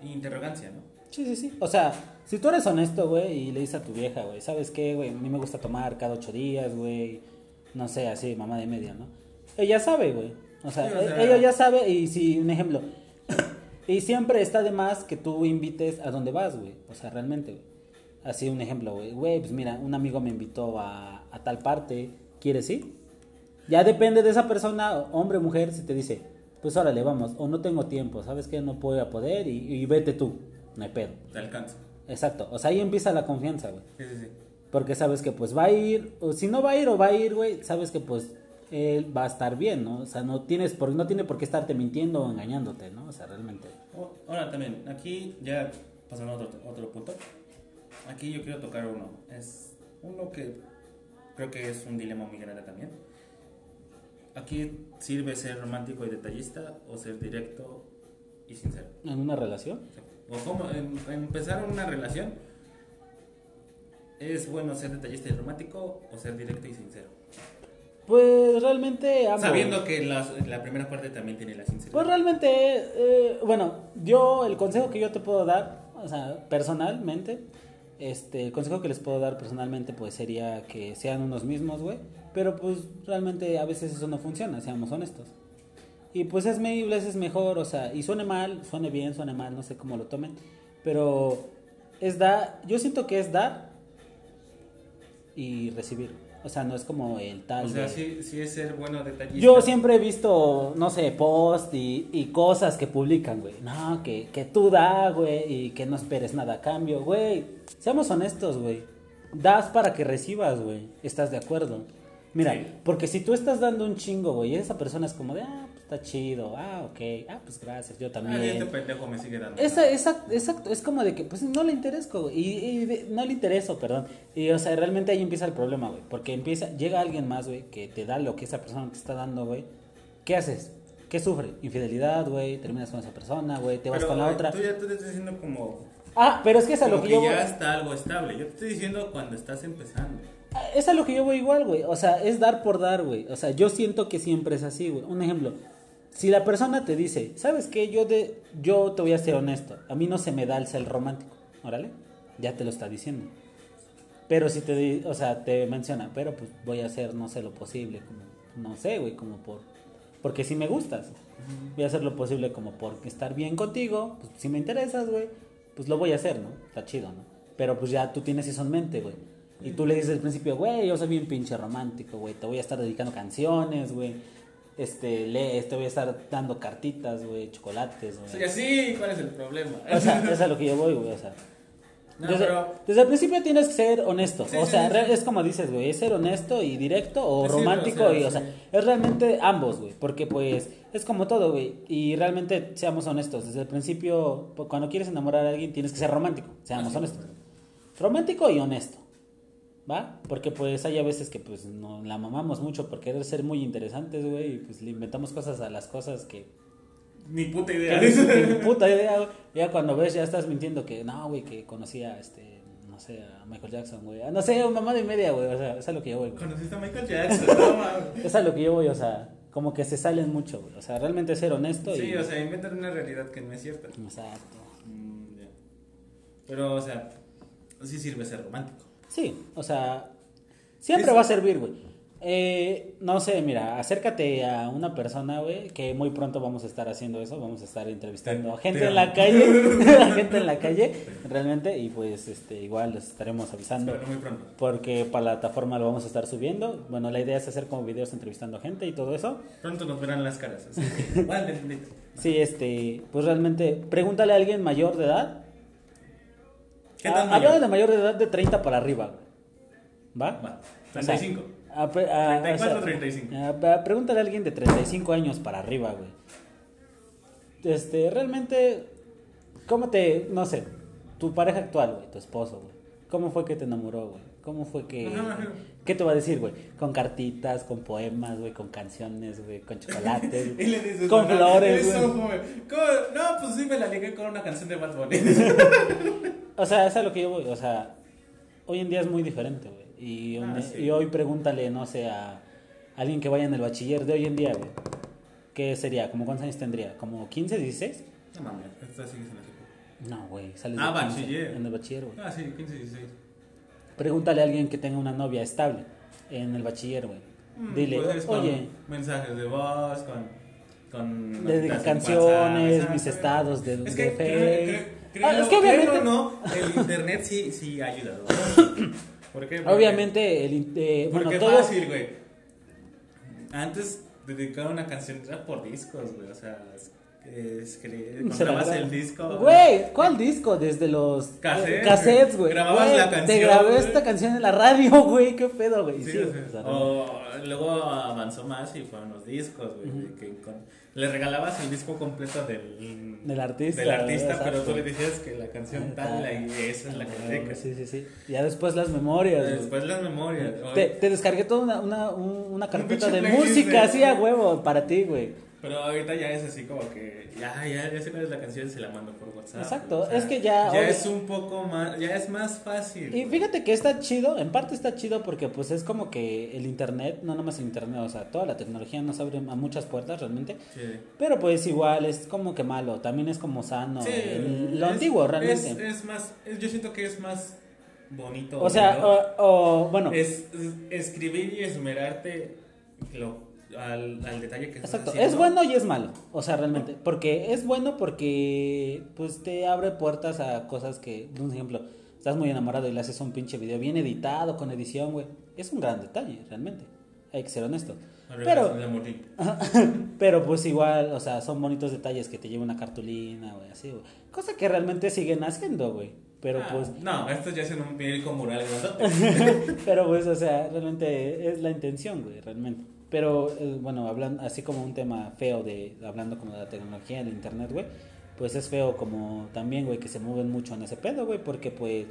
Interrogancia, ¿no? Sí, sí, sí. O sea, si tú eres honesto, güey, y le dices a tu vieja, güey, ¿sabes qué, güey? A mí me gusta tomar cada ocho días, güey. No sé, así, mamá de media, ¿no? Ella sabe, güey. O sea, Sí, o sea- e- ella ya sabe y si, un ejemplo. y siempre está de más que tú invites a donde vas, güey. O sea, realmente, güey. Así, un ejemplo, güey. Güey, pues mira, un amigo me invitó a, a tal parte. ¿Quieres ir? Ya depende de esa persona, hombre o mujer, si te dice, pues órale, vamos, o no tengo tiempo, ¿sabes qué? No puedo a poder y, y vete tú, no hay pedo. Te alcanza. Exacto, o sea, ahí empieza la confianza, güey. Sí, sí, sí. Porque sabes que pues va a ir, o si no va a ir o va a ir, güey, sabes que pues él va a estar bien, ¿no? O sea, no tienes por, no tiene por qué estarte mintiendo o engañándote, ¿no? O sea, realmente. Ahora también, aquí ya pasando a otro, otro punto. Aquí yo quiero tocar uno. Es uno que creo que es un dilema muy grande también. Aquí sirve ser romántico y detallista o ser directo y sincero. En una relación. O cómo em- empezar una relación. ¿Es bueno ser detallista y romántico o ser directo y sincero? Pues realmente ambos. Sabiendo que las- la primera parte también tiene la sinceridad. Pues realmente, eh, bueno, yo el consejo que yo te puedo dar, o sea, personalmente, este, el consejo que les puedo dar personalmente, pues sería que sean unos mismos, güey. Pero pues realmente a veces eso no funciona, seamos honestos. Y pues es mil veces mejor, o sea, y suene mal, suene bien, suene mal, no sé cómo lo tomen. Pero es dar, yo siento que es dar y recibir. O sea, no es como el tal. o sea, de- sí, sí es ser bueno detallista. yo siempre he visto, no sé, post y, y cosas que publican, güey. No, que, que tú da, güey, y que no esperes nada a cambio, güey. Seamos honestos, güey. Das para que recibas, güey. ¿Estás de acuerdo? Mira, Sí. porque si tú estás dando un chingo, güey, y esa persona es como de, ah, está chido, ah, ok, ah, pues gracias, yo Ah, también. este pendejo me sigue dando. Esa, esa- exacto, es como de que pues no le interesco, güey, y, y no le intereso, perdón. Y o sea, realmente ahí empieza el problema, güey, porque empieza, llega alguien más, güey, que te da lo que esa persona te está dando, güey. ¿Qué haces? ¿Qué sufre? Infidelidad, güey, terminas con esa persona, güey, te vas Pero, con la güey, otra. Tú ya te estás diciendo como, Ah, pero es que es a como lo que, que yo voy. ya está algo estable. Yo te estoy diciendo cuando estás empezando. Es a lo que yo voy igual, güey. O sea, es dar por dar, güey. O sea, yo siento que siempre es así, güey. Un ejemplo. Si la persona te dice, ¿sabes qué? Yo, de, yo te voy a ser honesto. A mí no se me da el ser romántico. Órale. Ya te lo está diciendo. Pero si te, o sea, te menciona, pero pues voy a hacer, no sé, lo posible. Como, no sé, güey, como por... Porque si me gustas. Voy a hacer lo posible como por estar bien contigo. Pues si me interesas, güey, pues lo voy a hacer, ¿no? Está chido, ¿no? Pero pues ya tú tienes eso en mente, güey. Y tú le dices al principio, güey, yo soy bien pinche romántico, güey. Te voy a estar dedicando canciones, güey. Este, lees, te voy a estar dando cartitas, güey, chocolates, güey. Así, ¿cuál es el problema? O sea, eso es a lo que yo voy, güey. O sea, No, desde, pero- desde el principio tienes que ser honesto. Sí, o sí, sea, sí, es como dices, güey, es ser honesto y directo o romántico. y, o sea, es realmente ambos, güey. Porque, pues, es como todo, güey. Y realmente, seamos honestos. Desde el principio, cuando quieres enamorar a alguien, tienes que ser romántico. Seamos Así honestos. Romántico y honesto. ¿Va? Porque, pues, hay a veces que, pues, no la mamamos mucho por querer ser muy interesantes, güey. Y, pues, le inventamos cosas a las cosas que Ni puta que idea. ni puta idea, güey. Ya cuando ves, ya estás mintiendo que no, güey, que conocía, este, no sé, a Michael Jackson, güey. Ah, No sé, mamá de media, güey. O sea, es a lo que yo voy. güey. Conociste a Michael Jackson, no. Es a lo que yo voy, o sea. como que se salen mucho, güey. O sea, realmente ser honesto Sí, y... o sea, inventan una realidad que no es cierta. Exacto. Mm. Pero, o sea, sí sirve ser romántico. Sí, o sea, siempre va a servir, güey. Eh, no sé, mira, acércate a una persona, güey, que muy pronto vamos a estar haciendo eso, vamos a estar entrevistando a gente te en la calle, a gente en la calle, realmente, y pues este igual les estaremos avisando. Muy pronto. Porque para la plataforma lo vamos a estar subiendo. Bueno, la idea es hacer como videos entrevistando gente y todo eso. Pronto nos verán las caras. Así que, vale. Sí, este, pues realmente, pregúntale a alguien mayor de edad. ¿Qué tan mayor? de mayor de edad de 30 para arriba, güey. ¿Va? Va, O sea, 35. a a- 34, o sea, 35. a- a- pregúntale a alguien de 35 años para arriba, güey. Este, realmente, ¿cómo te, no sé, tu pareja actual, güey, tu esposo, güey? ¿Cómo fue que te enamoró, güey? ¿Cómo fue que... ¿Qué te va a decir, güey? Con cartitas, con poemas, güey, con canciones, güey, con chocolates, Y le dices, con "Mamá, flores, güey. un joven". ¿Cómo? No, pues sí me la ligué con una canción de Bad Bunny. O sea, es a lo que yo voy, o sea, hoy en día es muy diferente, güey. Y, Ah, sí. y hoy pregúntale, no sé, a alguien que vaya en el bachiller de hoy en día, güey. ¿Qué sería? ¿Como cuántos años tendría? ¿Como 15, 16? No mames, esta sigue siendo así. No, güey, sales Ah, de 15, bachiller. en el bachiller, güey. Ah, sí, 15, 16. Pregúntale a alguien que tenga una novia estable en el bachiller, güey. Dile, Pues, con oye, Mensajes de voz, con. con en canciones, WhatsApp, mis estados de, Es de que, Face. creo- creo- Ah, es que obviamente, no, el internet sí, sí ha ayudado. ¿Por qué? Porque- obviamente, el, eh, bueno, Porque todo, fácil, güey. Antes dedicar una canción era por discos, güey. O sea, es, que comprabas el disco. Güey, ¿cuál disco? Desde los Cassettes, eh, cassettes, güey. Grababas Güey, la Te canción, grabé güey. esta canción en la radio, güey. ¿Qué pedo, güey? Sí, Sí, o sea, o luego avanzó más y fueron los discos, güey. que con- le regalabas el disco completo del, Del artista, del artista, pero tú le decías que la canción tal y esa es la que Ah, dedicas. Sí, sí, sí. Ya después las memorias, güey. Después las memorias. Te, te descargué toda una, una, un- una carpeta de música así a huevo para ti, güey. Pero ahorita ya es así como que ya, ya, ya sé cuál es la canción y se la mando por WhatsApp. Exacto, es que ya- Ya es un poco más, ya es más fácil. Y fíjate que está chido, en parte está chido porque pues es como que el internet, no nomás el internet, o sea, toda la tecnología nos abre a muchas puertas realmente. Sí. Pero pues igual es como que malo, también es como sano, Sí, el- lo es- antiguo realmente. Es, es más, es- yo siento que es más bonito. o sea, o, o, bueno, es- escribir y esmerarte lo- al, al detalle que exacto, haciendo. es bueno y es malo, o sea, realmente, porque es bueno porque pues te abre puertas a cosas que, un ejemplo, estás muy enamorado y le haces un pinche video bien editado, con edición, güey, es un gran detalle, realmente, hay que ser honesto. Pero. Pero pues igual, o sea, son bonitos detalles que te lleva una cartulina, güey, así, güey. Cosa que realmente siguen haciendo, güey. Pero Ah, pues, No, esto ya es en un periódico mural grandote. pero pues, o sea, realmente es la intención, güey, realmente. Pero, eh, bueno, hablando, así como un tema feo de, hablando como de la tecnología, el internet, güey, pues es feo como también, güey, que se mueven mucho en ese pedo, güey, porque pues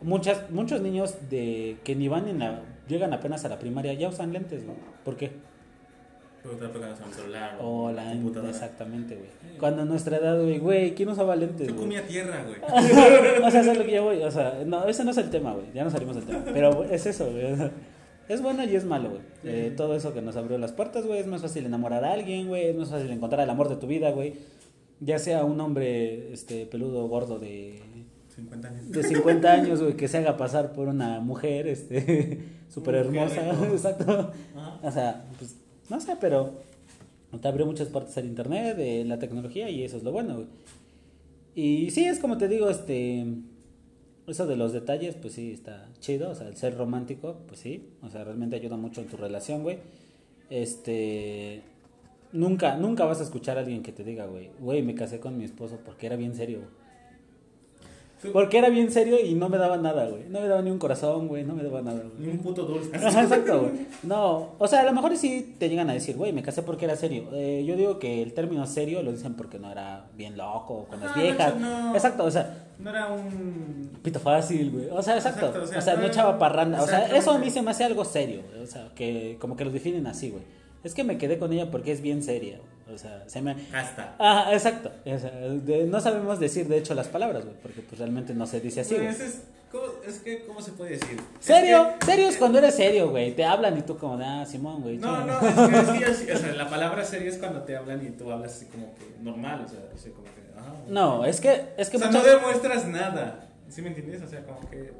muchas, muchos niños de que ni van en la, llegan apenas a la primaria ya usan lentes, güey. ¿Por qué? Celular O o la computadora. exactamente, güey. Cuando a nuestra edad, güey, güey, ¿quién usaba lentes, Yo comía tierra, güey. o sea, eso es lo que yo voy. O sea, no, ese no es el tema, güey. Ya no salimos del tema. Pero es eso, güey. Es bueno y es malo, güey. Eh, todo eso que nos abrió las puertas, güey. Es más fácil enamorar a alguien, güey. Es más fácil encontrar el amor de tu vida, güey. Ya sea un hombre este, peludo, gordo de, 50 años. de 50 años, güey, que se haga pasar por una mujer este, súper hermosa. Rico. Exacto. Ajá. O sea, pues, no sé, pero te abrió muchas puertas al internet, de la tecnología, y eso es lo bueno, güey. Y sí, es como te digo, este. Eso de los detalles, pues sí, está chido. O sea, el ser romántico, pues sí. O sea, realmente ayuda mucho en tu relación, güey. Este. Nunca, nunca vas a escuchar a alguien que te diga, güey, güey, me casé con mi esposo porque era bien serio, Porque era bien serio y no me daba nada, güey. No me daba ni un corazón, güey. No me daba nada, Ni güey. un puto dulce. Exacto, güey. No, o sea, a lo mejor sí te llegan a decir, güey, me casé porque era serio. Eh, yo digo que el término serio lo dicen porque no era bien loco con las Ajá, viejas. no. Exacto, o sea, No era un. pito fácil, güey. O sea, exacto. Exacto, o o sea, no echaba parranda. O sea, eso a mí se me hace algo serio. güey. O sea, que como que lo definen así, güey. Es que me quedé con ella porque es bien seria. güey. O sea, se me... Hasta. Ah, exacto. O sea, de- no sabemos decir, de hecho, las palabras, güey, porque pues realmente no se dice así, güey. Pues es, ¿cómo, es que, ¿cómo se puede decir? ¿Serio? Es que- Serio es cuando eres serio, güey. Te hablan y tú como, ah, Simón, güey. No, chao". no, es que, es sí- o sea, la palabra serio es cuando te hablan y tú hablas así como que normal, o sea, así como que, ajá. No, es que, es que o sea, muchas- no demuestras nada, ¿sí me entiendes? O sea, como que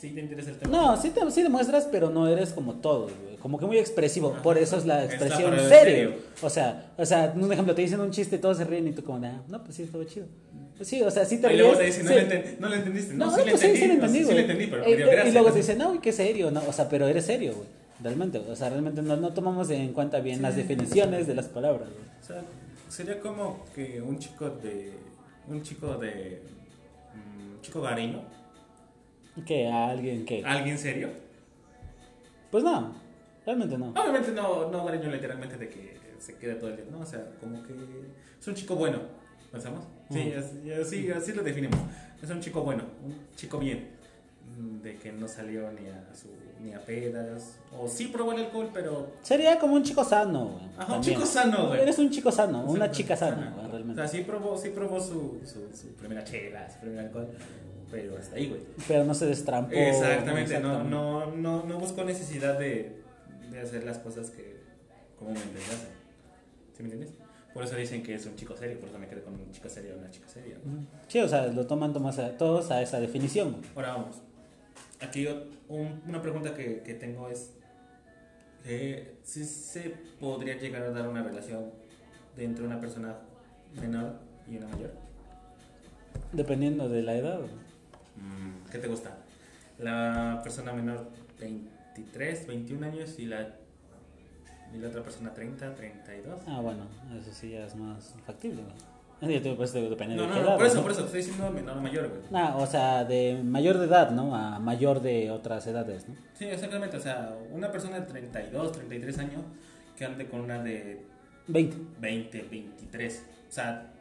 sí te interesa el tema. No, sí, te, sí demuestras, pero no eres como todo, güey. Como que muy expresivo. Ajá. Por eso es la Es la expresión serio. serio. O sea, o sea, un ejemplo, te dicen un chiste y todos se ríen y tú como, ah, no, pues sí, estuvo chido. Pues sí, o sea, sí te y ríes. luego te dicen, no, sí. le no lo entendiste. No, No, sí, le pues sí, entendí, sí no, le entendí, pero Eh, me dio eh, gracia. Y luego te dicen, no, qué serio, no, o sea, pero eres serio, güey. Realmente, o sea, realmente no, no tomamos en cuenta bien Sí. las definiciones de las palabras, güey. O sea, sería como que un chico de. Un chico de. Un chico gariño. Que a alguien que. ¿Alguien serio? Pues no, realmente no. Obviamente no, no gariño literalmente de que se quede todo el día, ¿no? O sea, como que es un chico bueno, ¿pensamos? Sí, Ujú. así, así, así lo definimos. Es un chico bueno, un chico bien, mm, de que no salió ni a, su, ni a pedas, o sí probó el alcohol, pero... Sería como un chico sano, güey. Ajá, un chico sano, güey. Eres un chico sano, una Exacto, chica sana, sana. güey, O realmente. sea, sí probó, sí probó su, su, su primera chela, su primer alcohol, pero hasta ahí, güey. Pero no se destrampó. Exactamente, no, no, no, no buscó necesidad de, de hacer las cosas que comúnmente hacen. ¿Sí me entiendes? Por eso dicen que es un chico serio, por eso me quedé con un chico serio una chica seria. Sí, o sea, lo toman tomas a- todos a esa definición. Ahora vamos. Aquí un- una pregunta que, que tengo es: que ¿sí se podría llegar a dar una relación de entre una persona menor y una mayor? Dependiendo de la edad. güey. ¿Qué te gusta? La persona menor 23, 21 años y la, y la otra persona 30, 32. Ah, bueno, eso sí ya es más factible. güey. Te- pues, depende No, de no, qué no, edad. por eso, ¿no? por eso, estoy diciendo menor o mayor, güey. Ah, o sea, de mayor de edad, ¿no? A mayor de otras edades, ¿no? Sí, exactamente, o sea, una persona de 32, 33 años que ande con una de 20. 20, 23. O sea,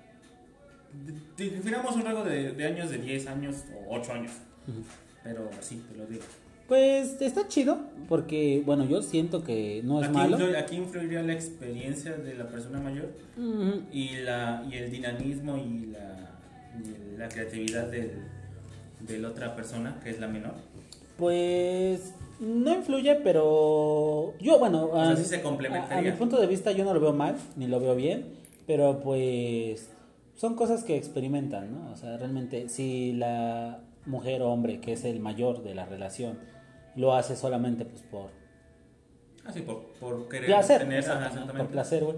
definamos un rango de, de años de 10 años o 8 años. Ujú. Pero así te lo digo. Pues está chido, porque, bueno, yo siento que no es Aquí, malo. aquí influiría la experiencia de la persona mayor Ujú. y, la, y el dinamismo y la, y la creatividad del, de la otra persona, que es la menor. Pues no influye, pero yo, bueno, sea, a, sí se a- a complementaría. mi punto de vista yo no lo veo mal, ni lo veo bien, pero pues son cosas que experimentan, ¿no? O sea, realmente si la mujer o hombre, que es el mayor de la relación, lo hace solamente pues por Así, por, por querer placer, tener... exactamente. por placer, güey,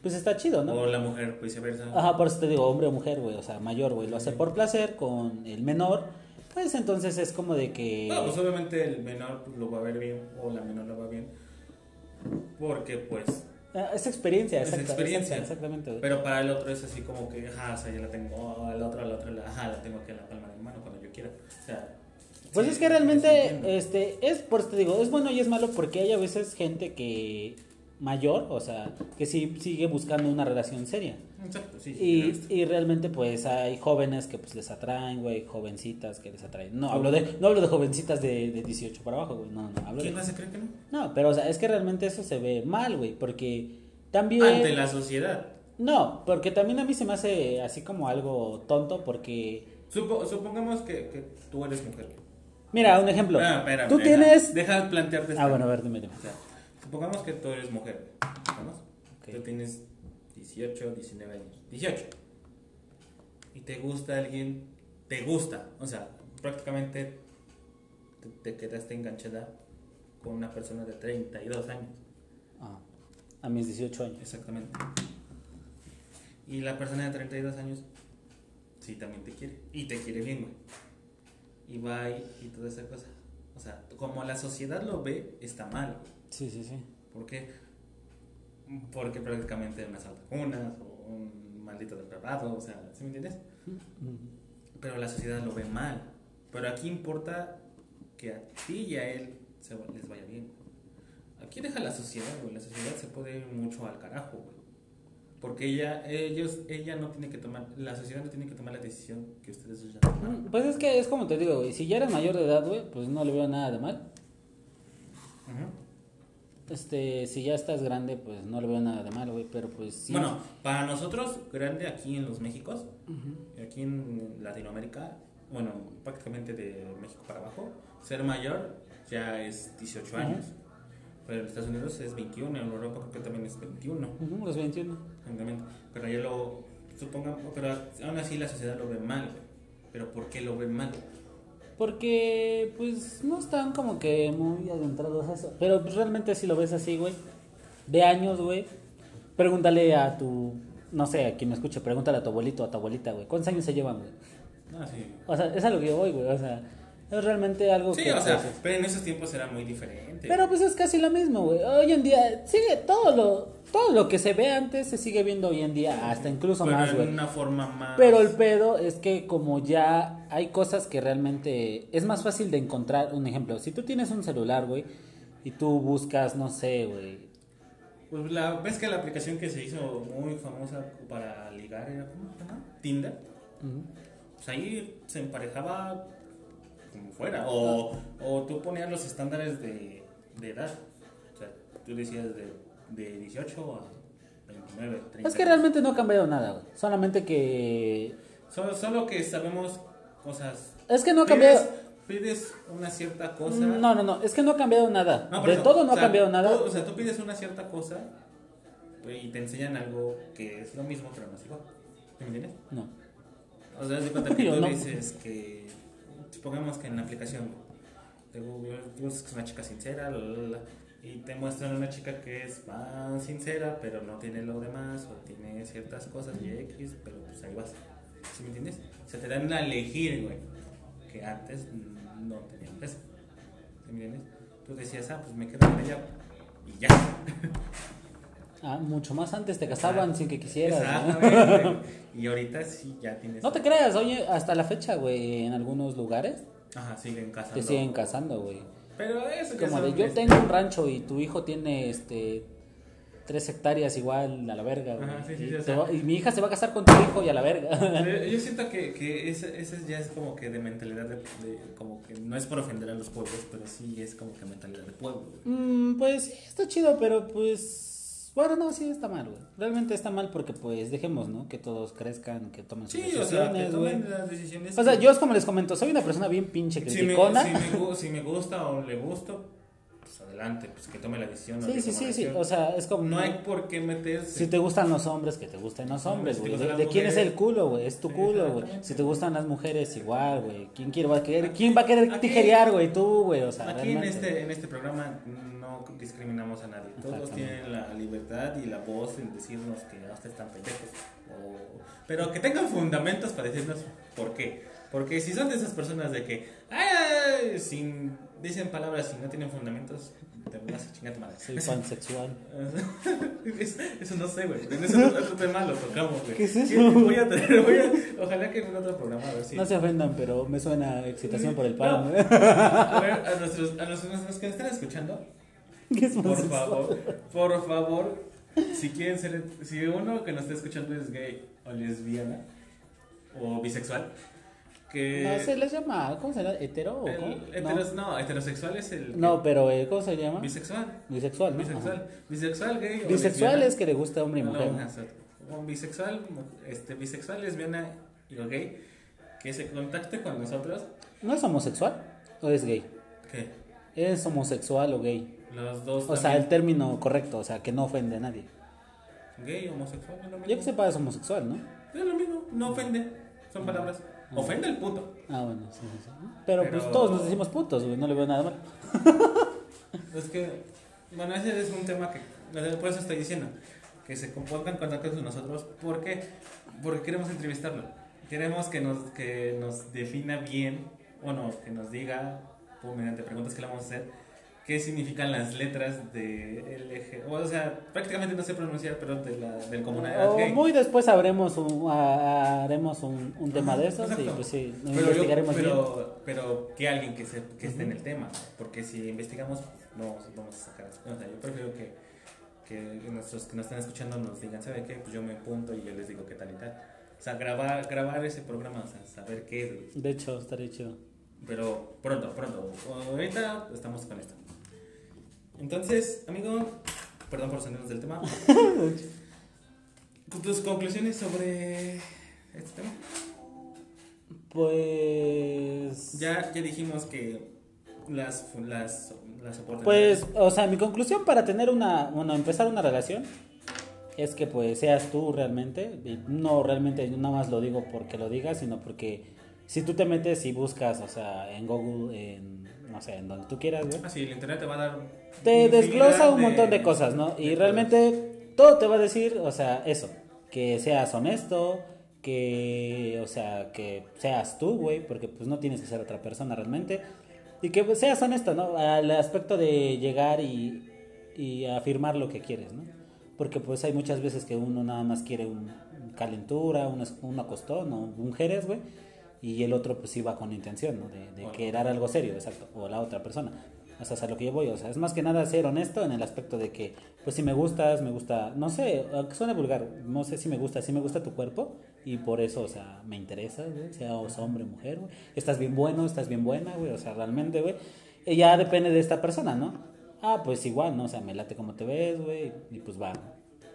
pues está chido, ¿no? O la mujer, viceversa. Ajá, por eso te digo, hombre o mujer, güey, o sea, mayor, güey, lo hace por placer con el menor, pues entonces es como de que... No, pues obviamente el menor pues, lo va a ver bien o la menor lo va bien. Porque pues... Ah, Es experiencia, Es experiencia. exacta- exactamente. Pero para el otro es así como que, ajá, o sea, ya la tengo, al otro, al otro, la, ajá, la tengo aquí en la palma de mi mano cuando yo quiera. O sea... Pues sí, es que realmente, este, es, por te digo, es bueno y es malo porque hay a veces gente que mayor, o sea, que sí sigue buscando una relación seria. Exacto, sí, Y, y realmente pues hay jóvenes que pues les atraen, güey, jovencitas que les atraen. No hablo de, no hablo de jovencitas de, de 18 para abajo, güey, no, no, hablo de... ¿Quién más se cree que no? No, pero o sea, es que realmente eso se ve mal, güey, porque también... Ante la sociedad. No, porque también a mí se me hace así como algo tonto porque... Supo- supongamos que, que tú eres mujer. Mira, un ejemplo. Ah, espérame, Tú deja- tienes... Deja de plantearte Ah, bueno, a ver, dime, dime. O sea, supongamos que tú eres mujer. ¿Vamos? Ok. Tú tienes 18, 19 años. 18. Y te gusta alguien. Te gusta. O sea, prácticamente te, te quedaste enganchada con una persona de 32 años. Ah, a mis 18 años. Exactamente. Y la persona de 32 años, sí, también te quiere. Y te quiere bien, güey. Y va y, y toda esa cosa. O sea, como la sociedad lo ve, está mal, güey. Sí, sí, sí. ¿Por qué? Porque prácticamente una saltacunas o un maldito depravado, o sea, ¿sí me entiendes? Pero la sociedad lo ve mal. Pero aquí importa que a ti y a él se, les vaya bien. Aquí deja la sociedad, güey. La sociedad se puede ir mucho al carajo, güey. Porque ella, ellos, ella no tiene que tomar, la sociedad no tiene que tomar la decisión que ustedes ya tomaron. Pues es que es como te digo, güey, si ya eres mayor de edad, güey, pues no le veo nada de mal. Ujú. Este, si ya estás grande, pues no le veo nada de malo, güey, pero pues sí. Bueno, para nosotros, grande aquí en los Méxicos, aquí en Latinoamérica, bueno, prácticamente de México para abajo, ser mayor ya es 18 Ajá. años. Pero en Estados Unidos es 21, en Europa creo que también es 21. Ujú, los 21. Exactamente. Pero ya lo supongamos, pero aún así la sociedad lo ve mal. güey. Pero ¿por qué lo ven mal? Porque, pues, no están como que muy adentrados a eso. Pero pues, realmente si lo ves así, güey, de años, güey, pregúntale a tu, no sé, a quien me escuche, pregúntale a tu abuelito a tu abuelita, güey, ¿cuántos años se llevan, güey? Ah, sí. O sea, es a lo que yo voy, güey, o sea, es realmente algo Sí, que... o sea, pero en esos tiempos era muy diferente. Pero pues es casi lo mismo, güey. Hoy en día sigue todo lo todo lo que se ve antes se sigue viendo hoy en día, hasta incluso Pero más, güey. una forma más. Pero el pedo es que como ya hay cosas que realmente es más fácil de encontrar, un ejemplo, si tú tienes un celular, güey, y tú buscas, no sé, güey. Pues la, ves que la aplicación que se hizo muy famosa para ligar era ¿cómo se llama? Tinder. Pues ahí se emparejaba fuera. O, o tú ponías los estándares de, de edad. O sea, tú decías de, de 18 a 29, 30. Es que realmente no ha cambiado nada, güey. Solamente que Solo, solo que sabemos cosas. Es que no ha cambiado. Pides una cierta cosa. No, no, no, es que no ha cambiado nada. No, de eso, todo no o ha sea, cambiado nada. tú- o sea, tú pides una cierta cosa y te enseñan algo que es lo mismo, pero no es igual. ¿Sí ¿Me entiendes? No. O sea, de cuenta que tú no. dices que. Supongamos que en la aplicación te Google, buscas una chica sincera, y te muestran una chica que es más sincera, pero no tiene lo demás, o tiene ciertas cosas y X, pero pues ahí vas. ¿Sí me entiendes? O sea, te dan a elegir, güey, que antes no tenían peso. ¿Sí me entiendes? Tú decías, ah, pues me quedo con ella y ya. Ah, mucho más antes te casaban sin que quisieras. ¿no? Y ahorita sí ya tienes. No te creas, oye, hasta la fecha, güey, en algunos lugares Ajá, siguen casando. te siguen casando, güey. Pero eso ya Como de yo tengo un rancho y tu hijo tiene este tres hectáreas igual a la verga, güey. Ajá, sí, sí, y, sí, o te sea- va- y mi hija se va a casar con tu hijo y a la verga. Yo siento que, que ese, ese ya es como que de mentalidad de, de- como que no es por ofender a los pueblos, pero sí es como que mentalidad de pueblo. Mm, pues sí, está chido, pero pues bueno, no, sí está mal, güey. Realmente está mal porque pues dejemos, ¿no? Que todos crezcan, que tomen sus Sí, o sea, que decisiones, güey. tomen las decisiones. O sea, yo es como les comento, soy una persona bien pinche si me, criticona. si, me, si me gusta o le gusto, adelante, pues que tome la decisión. Sí, sí, sí, sí. O sea, es como. no hay por qué meterse. Si te gustan los hombres, que te gusten los hombres, güey. ¿De, quién es el culo, güey? Es tu Sí, culo, güey. Si te gustan las mujeres, igual, güey. ¿Quién, quiere, va a querer, ¿Quién va a querer Aquí- tijerear, güey? Tú, güey. O sea, Aquí en este, en este programa no discriminamos a nadie. Todos tienen la libertad y la voz en decirnos que "Ah, ustedes están pendejos. O- Pero que tengan fundamentos para decirnos por qué. Porque si son de esas personas de que "Ay, sin, dicen palabras y no tienen fundamentos, te vas a chingar tu madre. Soy pansexual. Es- eso no sé, güey. En ese otro tema lo tocamos, güey. ¿Qué es eso? Voy a tener, voy a, ojalá que en otro programa, a ver si. No se ofendan, pero me suena excitación por el palo, No. A ver, a nuestros, a nuestros, a los que nos están escuchando, ¿Qué es por favor, por favor, si quieren ser, si uno que nos está escuchando es gay o lesbiana o bisexual, que No, se les llama. ¿Cómo se llama? ¿Hetero o el heteros- no. heterosexual es el No, pero eh, ¿cómo se llama? bisexual, Bisexual, ¿no? bisexual, Ajá. bisexual gay o Bisexual lesbiana. es que le gusta hombre y mujer. no. O bisexual, este, bisexual, lesbiana y o gay, que se contacte con nosotros, ¿No es homosexual? ¿O es gay? que ¿Es homosexual o gay? Los dos O sea, también- el término correcto, o sea, que no ofende a nadie. gay, homosexual, es lo mismo. Yo que sepa es homosexual, ¿no? Es lo mismo, no ofende, son palabras. Ofende el puto. Ah, bueno, sí, sí, sí. Pero, Pero- pues todos nos decimos putos, güey, no le veo nada mal. Es que, bueno, ese es un tema que, por eso estoy diciendo, que se pongan en contacto con nosotros. ¿Por qué? Porque queremos entrevistarlo. Queremos que nos, que nos defina bien, bueno, que nos diga, por mediante preguntas que le vamos a hacer, qué significan las letras de LG. O sea, prácticamente no sé pronunciar, pero de la, del comunidad O gay. muy después habremos un, a- haremos un, un tema de esos y Exacto. pues sí, Pero, yo- investigaremos bien. pero, pero que alguien que, se, que esté en el tema, porque si investigamos no vamos a sacar. O sea, yo prefiero que, que nuestros que nos están escuchando nos digan, ¿sabe qué? Pues yo me apunto y yo les digo qué tal y tal. O sea, grabar, grabar ese programa, o sea, saber qué es. De hecho, estaría chido. Pero pronto, pronto. Ahorita estamos con esto. Entonces, amigo, perdón por salirnos del tema. ¿Tus conclusiones sobre este tema? Pues. Ya, ya dijimos que las, las, las Pues, o sea, mi conclusión para tener una. Bueno, empezar una relación es que pues seas tú realmente. No realmente nada más lo digo porque lo digas, sino porque si tú te metes y buscas, o sea, en Google, en. No sé, en donde tú quieras, güey. Ah, sí, el internet te va a dar. Te desglosa un montón de cosas, ¿no? Y realmente todo te va a decir, o sea, eso. Que seas honesto, que, o sea, que seas tú, güey, porque pues no tienes que ser otra persona realmente. Y que seas honesto, ¿no? Al aspecto de llegar y, y afirmar lo que quieres, ¿no? Porque pues hay muchas veces que uno nada más quiere un, calentura, un, un acostón o un jerez, güey. Y el otro pues iba con intención, ¿no? De, de querer algo serio, exacto. O la otra persona. O sea, a lo que yo voy. O sea, es más que nada ser honesto en el aspecto de que, pues si me gustas, me gusta, no sé, suene vulgar, no sé si me gusta, si me gusta tu cuerpo y por eso, o sea, me interesa, güey, sea hombre o mujer, güey. Estás bien bueno, estás bien buena, güey, o sea, realmente, güey. Ya depende de esta persona, ¿no? Ah, pues igual, ¿no? O sea, me late como te ves, güey, y pues va,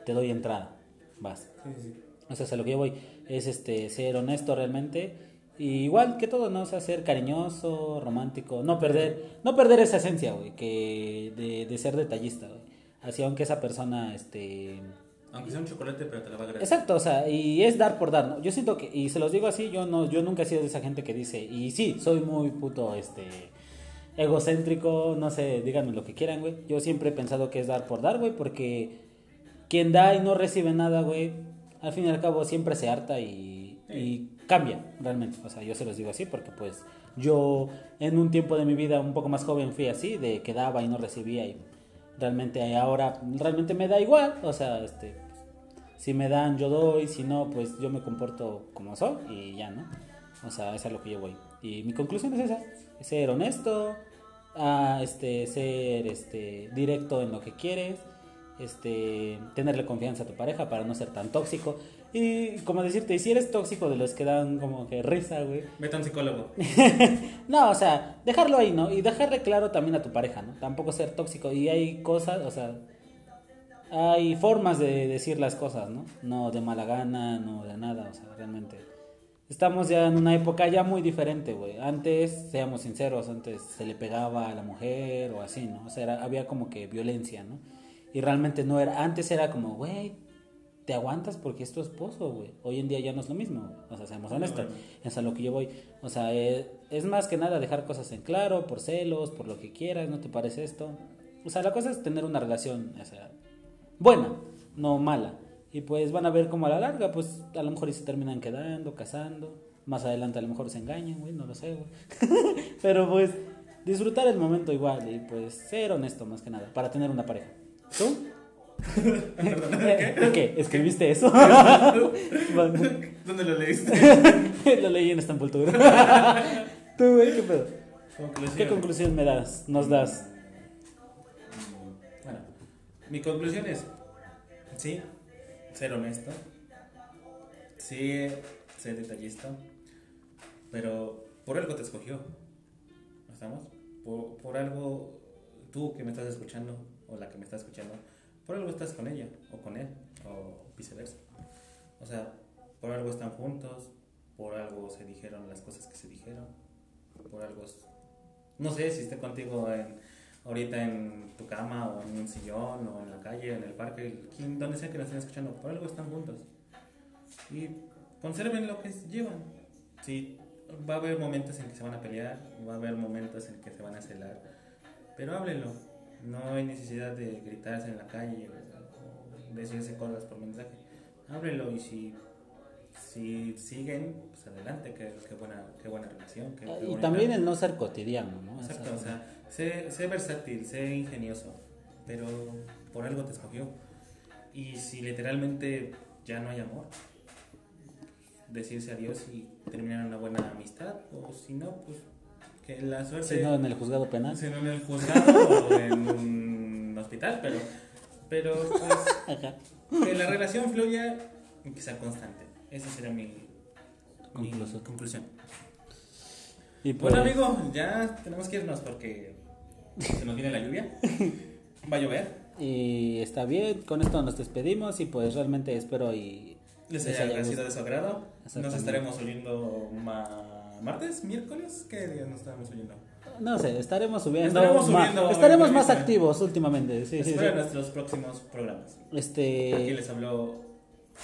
te doy entrada, vas. Sí, sí. O sea, a lo que yo voy es este, ser honesto realmente y igual que todo, ¿no? O sea, ser cariñoso, romántico, no perder, no perder esa esencia, güey, que de, de ser detallista, güey. Así aunque esa persona, este... Aunque sea un chocolate, pero te la va a agradecer. Exacto, o sea, y es dar por dar, ¿no? Yo siento que, y se los digo así, yo no, yo nunca he sido de esa gente que dice, y sí, soy muy puto, este, egocéntrico, no sé, díganme lo que quieran, güey. Yo siempre he pensado que es dar por dar, güey, porque quien da y no recibe nada, güey, al fin y al cabo siempre se harta y, y cambia realmente. O sea, yo se los digo así porque pues yo en un tiempo de mi vida un poco más joven fui así, de que daba y no recibía y realmente ahora realmente me da igual. O sea, este, si me dan yo doy, si no pues yo me comporto como soy y ya, ¿no? O sea, es a lo que yo voy. Y mi conclusión es esa, ser honesto, a este, ser este, directo en lo que quieres, este, tenerle confianza a tu pareja para no ser tan tóxico. Y como decirte, y si eres tóxico de los que dan como que risa, güey. Vete a un psicólogo. no, o sea, dejarlo ahí, ¿no? Y dejarle claro también a tu pareja, ¿no? Tampoco ser tóxico. Y hay cosas, o sea, hay formas de decir las cosas, ¿no? No de mala gana, no de nada, o sea, realmente. Estamos ya en una época ya muy diferente, güey. Antes, seamos sinceros, antes se le pegaba a la mujer o así, ¿no? O sea, había como que violencia, ¿no? Y realmente no era, antes era como, güey, te aguantas porque es tu esposo, güey. Hoy en día ya no es lo mismo, o sea, seamos honestos, es a lo que yo voy. O sea, eh, es más que nada dejar cosas en claro, por celos, por lo que quieras, ¿no te parece esto? O sea, la cosa es tener una relación, o sea, buena, no mala. Y pues van a ver como a la larga, pues a lo mejor y se terminan quedando, casando. Más adelante a lo mejor se engañan, güey, no lo sé, güey. Pero pues disfrutar el momento igual y pues ser honesto más que nada, para tener una pareja. ¿Tú? ¿Qué? ¿Escribiste eso? ¿Dónde lo leíste? lo leí en esta envoltura. ¿Tú, güey? ¿Qué pedo? ¿Qué conclusión me das? ¿Nos das? Bueno, mi conclusión es: sí, ser honesto. Sí, ser detallista. Pero por algo te escogió. ¿Estamos? Por, por algo, tú que me estás escuchando, o la que me está escuchando por algo estás con ella o con él o viceversa. O sea, por algo están juntos, por algo se dijeron las cosas que se dijeron, por algo... No sé si esté contigo en, ahorita en tu cama o en un sillón o en la calle, en el parque, donde sea que nos estén escuchando, por algo están juntos. Y conserven lo que llevan. Sí, va a haber momentos en que se van a pelear, va a haber momentos en que se van a celar, pero háblenlo no hay necesidad de gritarse en la calle o decirse cosas por mensaje. Ábrelo y si, si siguen, pues adelante, qué, qué buena, qué buena relación. y también el no ser cotidiano, ¿no? Exacto, o sea, sé, sé versátil, sé ingenioso, pero por algo te escogió. Y si literalmente ya no hay amor, decirse adiós y terminar una buena amistad, o si no, pues que la suerte... Si no en el juzgado penal. Si no en el juzgado o en un hospital, pero, pero pues, que la relación fluya y que sea constante. Esa sería mi, conclusión. Y Bueno, pues- amigo, ya tenemos que irnos porque se nos viene la lluvia. Va a llover. Y está bien, con esto nos despedimos y pues realmente espero y Les les haya haya sido de su agrado. Nos estaremos oyendo ma- martes, miércoles. ¿Qué día nos estaremos oyendo? No sé, estaremos subiendo. Estaremos ma- subiendo estaremos más activos últimamente. Sí, sí, sí. nuestros próximos programas. Aquí Este, les habló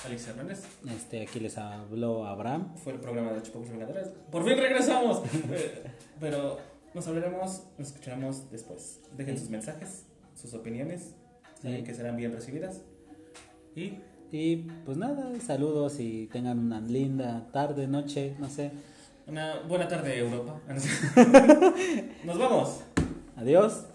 Alex Hernández. este, aquí les habló Abraham. Fue el programa de Chupacos Vengadores. ¡Por fin regresamos! Eh, Pero nos hablaremos, nos escucharemos después. Dejen sus mensajes, sus opiniones, saben Sí. que serán bien recibidas. Y Y pues nada, saludos y tengan una linda tarde, noche, no sé. Una buena tarde, Europa. Nos vamos. Adiós.